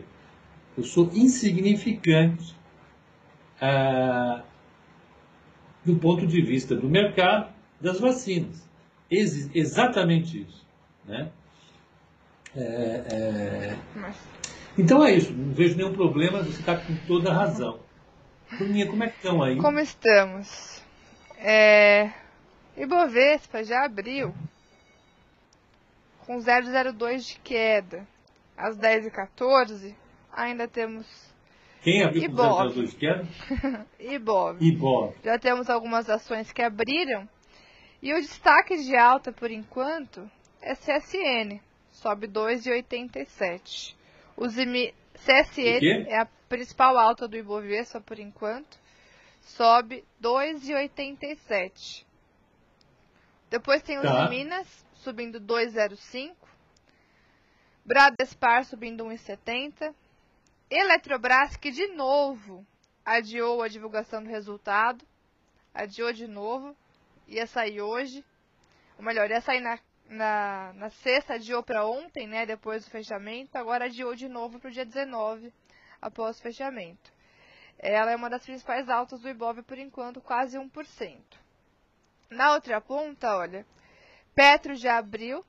Eu sou insignificante ah, do ponto de vista do mercado das vacinas. Ex exatamente isso. Né? É, é... Então é isso, não vejo nenhum problema, você está com toda a razão. Bruninha, como é que estão aí? Como estamos? É, Ibovespa já abriu com 0,02 de queda. Às 10h14 ainda temos quem abriu com 0,02 de queda? Ibov. Ibov. Já temos algumas ações que abriram E o destaque de alta, por enquanto, é CSN, sobe 2,87. Os CSN é a principal alta do Ibovespa por enquanto, sobe 2,87. Depois tem os tá. Minas subindo 2,05. Bradespar subindo 1,70. Eletrobras, que de novo adiou a divulgação do resultado. Adiou de novo. Ia sair hoje. Ou melhor, ia sair na, na, na sexta, adiou para ontem, né? Depois do fechamento. Agora adiou de novo para o dia 19, após o fechamento. Ela é uma das principais altas do Ibov por enquanto, quase 1%. Na outra ponta, olha, Petro já abriu,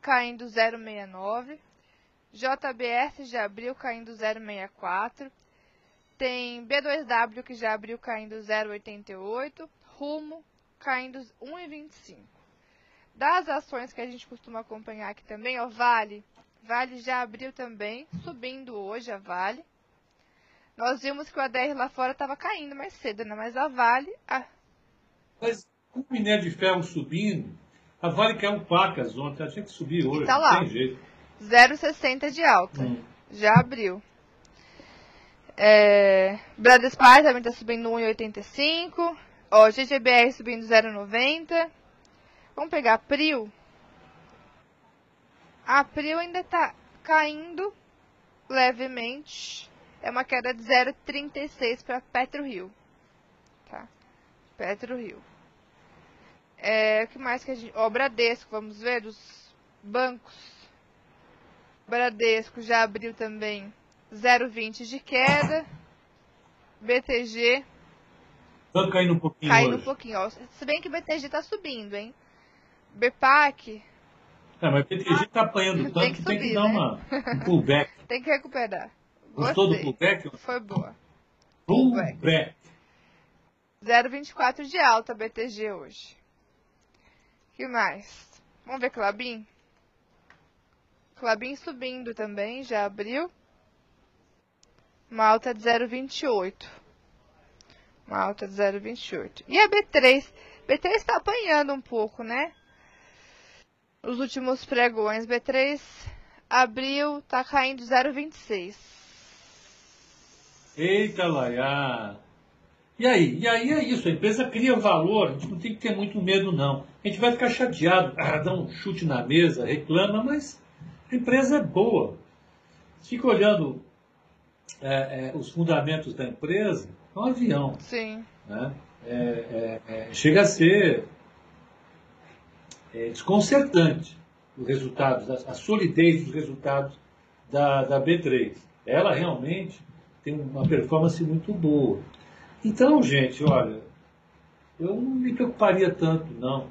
caindo 0,69. JBS já abriu, caindo 0,64. Tem B2W que já abriu, caindo 0,88. Rumo, caindo 1,25. Das ações que a gente costuma acompanhar aqui também, ó, Vale. Vale já abriu também, subindo hoje a Vale. Nós vimos que o ADR lá fora estava caindo mais cedo, né? Mas a Vale. A... Mas com o minério de ferro subindo, a Vale caiu pacas ontem, ela tinha que subir hoje, tá lá. não tem jeito. 0,60 de alta. Hum. Já abriu. É, Bradespar também está subindo 1,85. Ó, GGBR subindo 0,90. Vamos pegar a Prio. A Prio ainda está caindo levemente. É uma queda de 0,36 para PetroRio. Tá? PetroRio. É, o que mais que a gente... Ó, Bradesco, vamos ver, dos bancos. Bradesco já abriu também 0,20 de queda. BTG. Tá caindo um pouquinho Caindo hoje. um pouquinho, ó. Se bem que o BTG tá subindo, hein? BPAC. É, mas o BTG tá apanhando tanto tem que, subir, tem que dar né? uma, um pullback. tem que recuperar. Gostou do pullback? Foi boa. Pullback. 0,24 de alta BTG hoje que mais? Vamos ver Clabin? Clabin subindo também, já abriu. Uma alta de 0,28. Uma alta de 0,28. E a B3? B3 está apanhando um pouco, né? Os últimos pregões. B3 abriu, tá caindo 0,26. Eita, Laia! E aí? E aí é isso, a empresa cria valor, a gente não tem que ter muito medo não. A gente vai ficar chateado, ah, dá um chute na mesa, reclama, mas a empresa é boa. Fica olhando é, é, os fundamentos da empresa, é um avião. Sim. Né? É, é, é chega a ser desconcertante o resultado, a solidez dos resultados da, da B3. Ela realmente tem uma performance muito boa. Então, gente, olha, eu não me preocuparia tanto, não.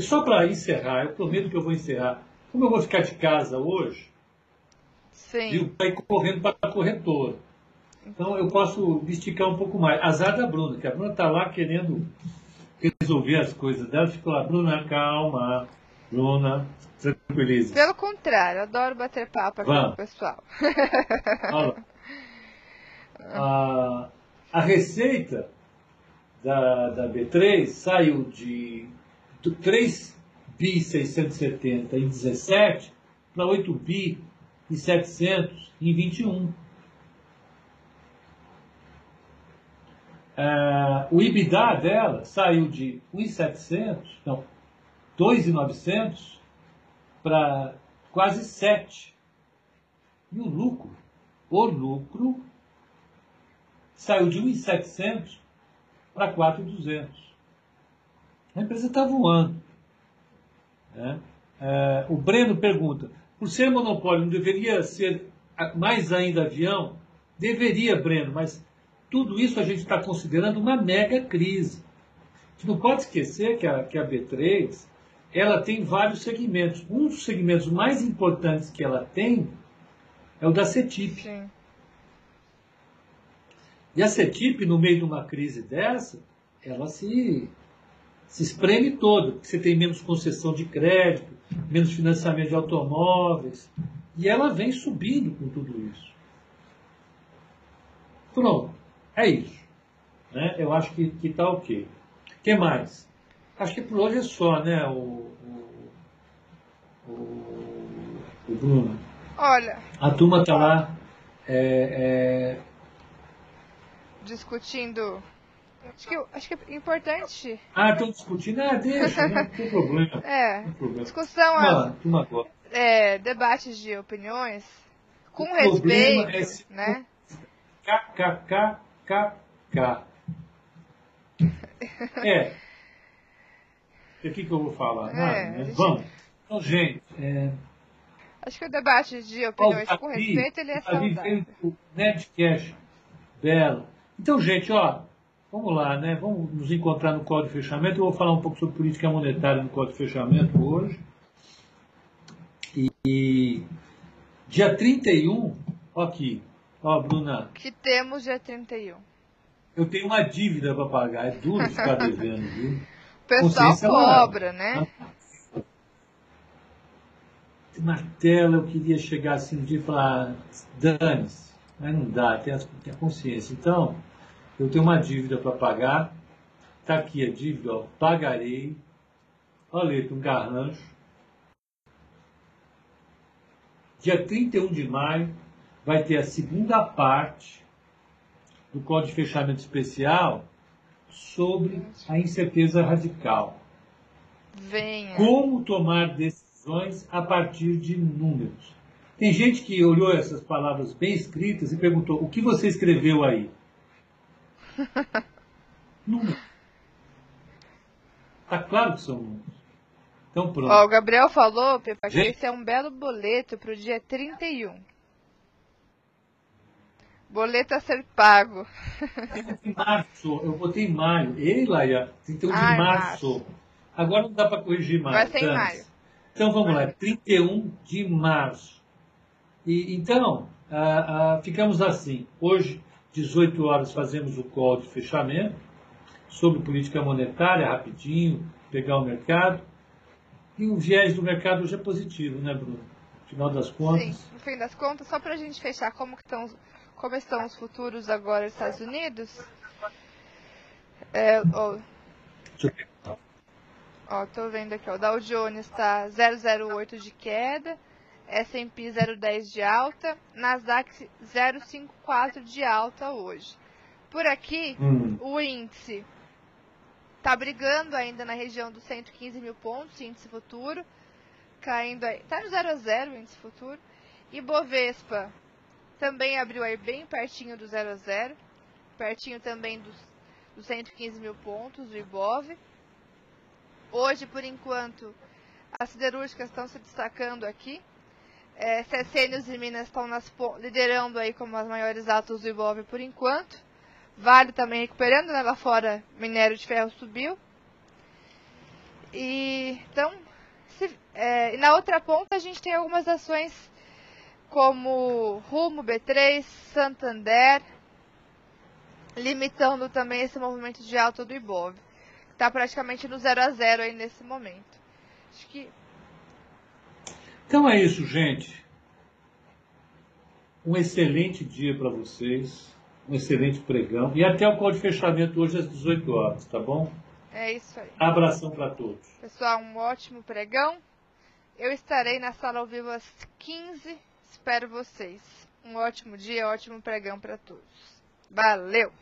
Só para encerrar, eu prometo que eu vou encerrar. Como eu vou ficar de casa hoje, Sim. vou ir correndo para a corretora. Então eu posso me esticar um pouco mais. Azar da Bruna, que a Bruna está lá querendo resolver as coisas dela. Ficou lá, Bruna, calma. Bruna, tranquilize. Pelo contrário, adoro bater papo aqui com o pessoal. Olha. Ah, a receita da, da B3 saiu de 3 bi 670 em 17 para 8 bi e 700 em 21. É, o IBIDA dela saiu de 1,700, não, 2,900 para quase 7. E o lucro, o lucro saiu de 1.700 para 4.200. A empresa está voando. Né? É, o Breno pergunta, por ser monopólio, não deveria ser mais ainda avião? Deveria, Breno, mas tudo isso a gente está considerando uma mega crise. A gente não pode esquecer que a, que a B3 ela tem vários segmentos. Um dos segmentos mais importantes que ela tem é o da CETIP. Sim. E a CETIP, no meio de uma crise dessa, ela se, se espreme toda, porque você tem menos concessão de crédito, menos financiamento de automóveis, e ela vem subindo com tudo isso. Pronto, é isso. Né? Eu acho que está ok. O que mais? Acho que por hoje é só, né, o, o, o, o Bruno? Olha. A turma está lá é, é... discutindo. Acho que, acho que é importante. Ah, estão discutindo? Ah, deixa, não tem problema. É. problema. Discussão, ah, turma agora. É, debates de opiniões com o respeito, é né? KKKKK. É. O que, que eu vou falar? É, né? gente... Vamos. Então, gente. É... Acho que o debate de opiniões com respeito ele é saudável. O Nerdcast. Belo. Então, gente, ó, vamos lá, né? Vamos nos encontrar no Código de Fechamento. Eu vou falar um pouco sobre política monetária no Código de Fechamento hoje. E, e dia 31, ó aqui, ó, Bruna. Que temos dia 31. Eu tenho uma dívida para pagar, é duro ficar devendo, viu? O pessoal cobra, né? Martela, eu queria chegar assim um dia e falar, dane-se, mas não dá, tem a, tem a consciência. Então, eu tenho uma dívida para pagar, está aqui a dívida, ó, pagarei, olha, um garrancho. Dia 31 de maio vai ter a segunda parte do Código de Fechamento Especial sobre a incerteza radical. Venha. Como tomar decisões a partir de números. Tem gente que olhou essas palavras bem escritas e perguntou: o que você escreveu aí? números. Está claro que são números. Então pronto. Ó, o Gabriel falou, Pepa, que esse é um belo boleto para o dia 31. Boleto a ser pago. Em março, eu botei em maio. Ei, Laia, 31 de março. março. Agora não dá para corrigir mais. Vai ser em maio. Então vamos lá, 31 de março. E, então, ah, ah, ficamos assim. Hoje, 18 horas, fazemos o call de fechamento sobre política monetária, rapidinho, pegar o mercado. E o viés do mercado hoje é positivo, né, Bruno? No final das contas. Sim, no fim das contas, só para a gente fechar, como que estão como estão os futuros agora nos Estados Unidos. É, ó, ó, tô vendo aqui, ó, o Dow Jones está 0,08 de queda, S&P 0,10 de alta, Nasdaq 0,54 de alta hoje. Por aqui, hum. o índice está brigando ainda na região dos 115 mil pontos, índice futuro, caindo aí, está no 0 a 0 o índice futuro, e Bovespa também abriu aí bem pertinho do 0 a 0, pertinho também dos, dos 115 mil pontos do Ibov. Hoje, por enquanto, as siderúrgicas estão se destacando aqui. É, e Minas estão nas, liderando aí como as maiores altas do Ibov por enquanto. Vale também recuperando, né? lá fora minério de ferro subiu. E então, se, é, e na outra ponta a gente tem algumas ações como Rumo B3, Santander, limitando também esse movimento de alta do Ibov. Está praticamente no 0 a 0 aí nesse momento. Acho que. Então é isso, gente. Um excelente dia para vocês. Um excelente pregão. E até o call de fechamento hoje às 18 horas, tá bom? É isso aí. Abração para todos. Pessoal, um ótimo pregão. Eu estarei na sala ao vivo às 15 Espero vocês. Um ótimo dia, ótimo pregão para todos. Valeu!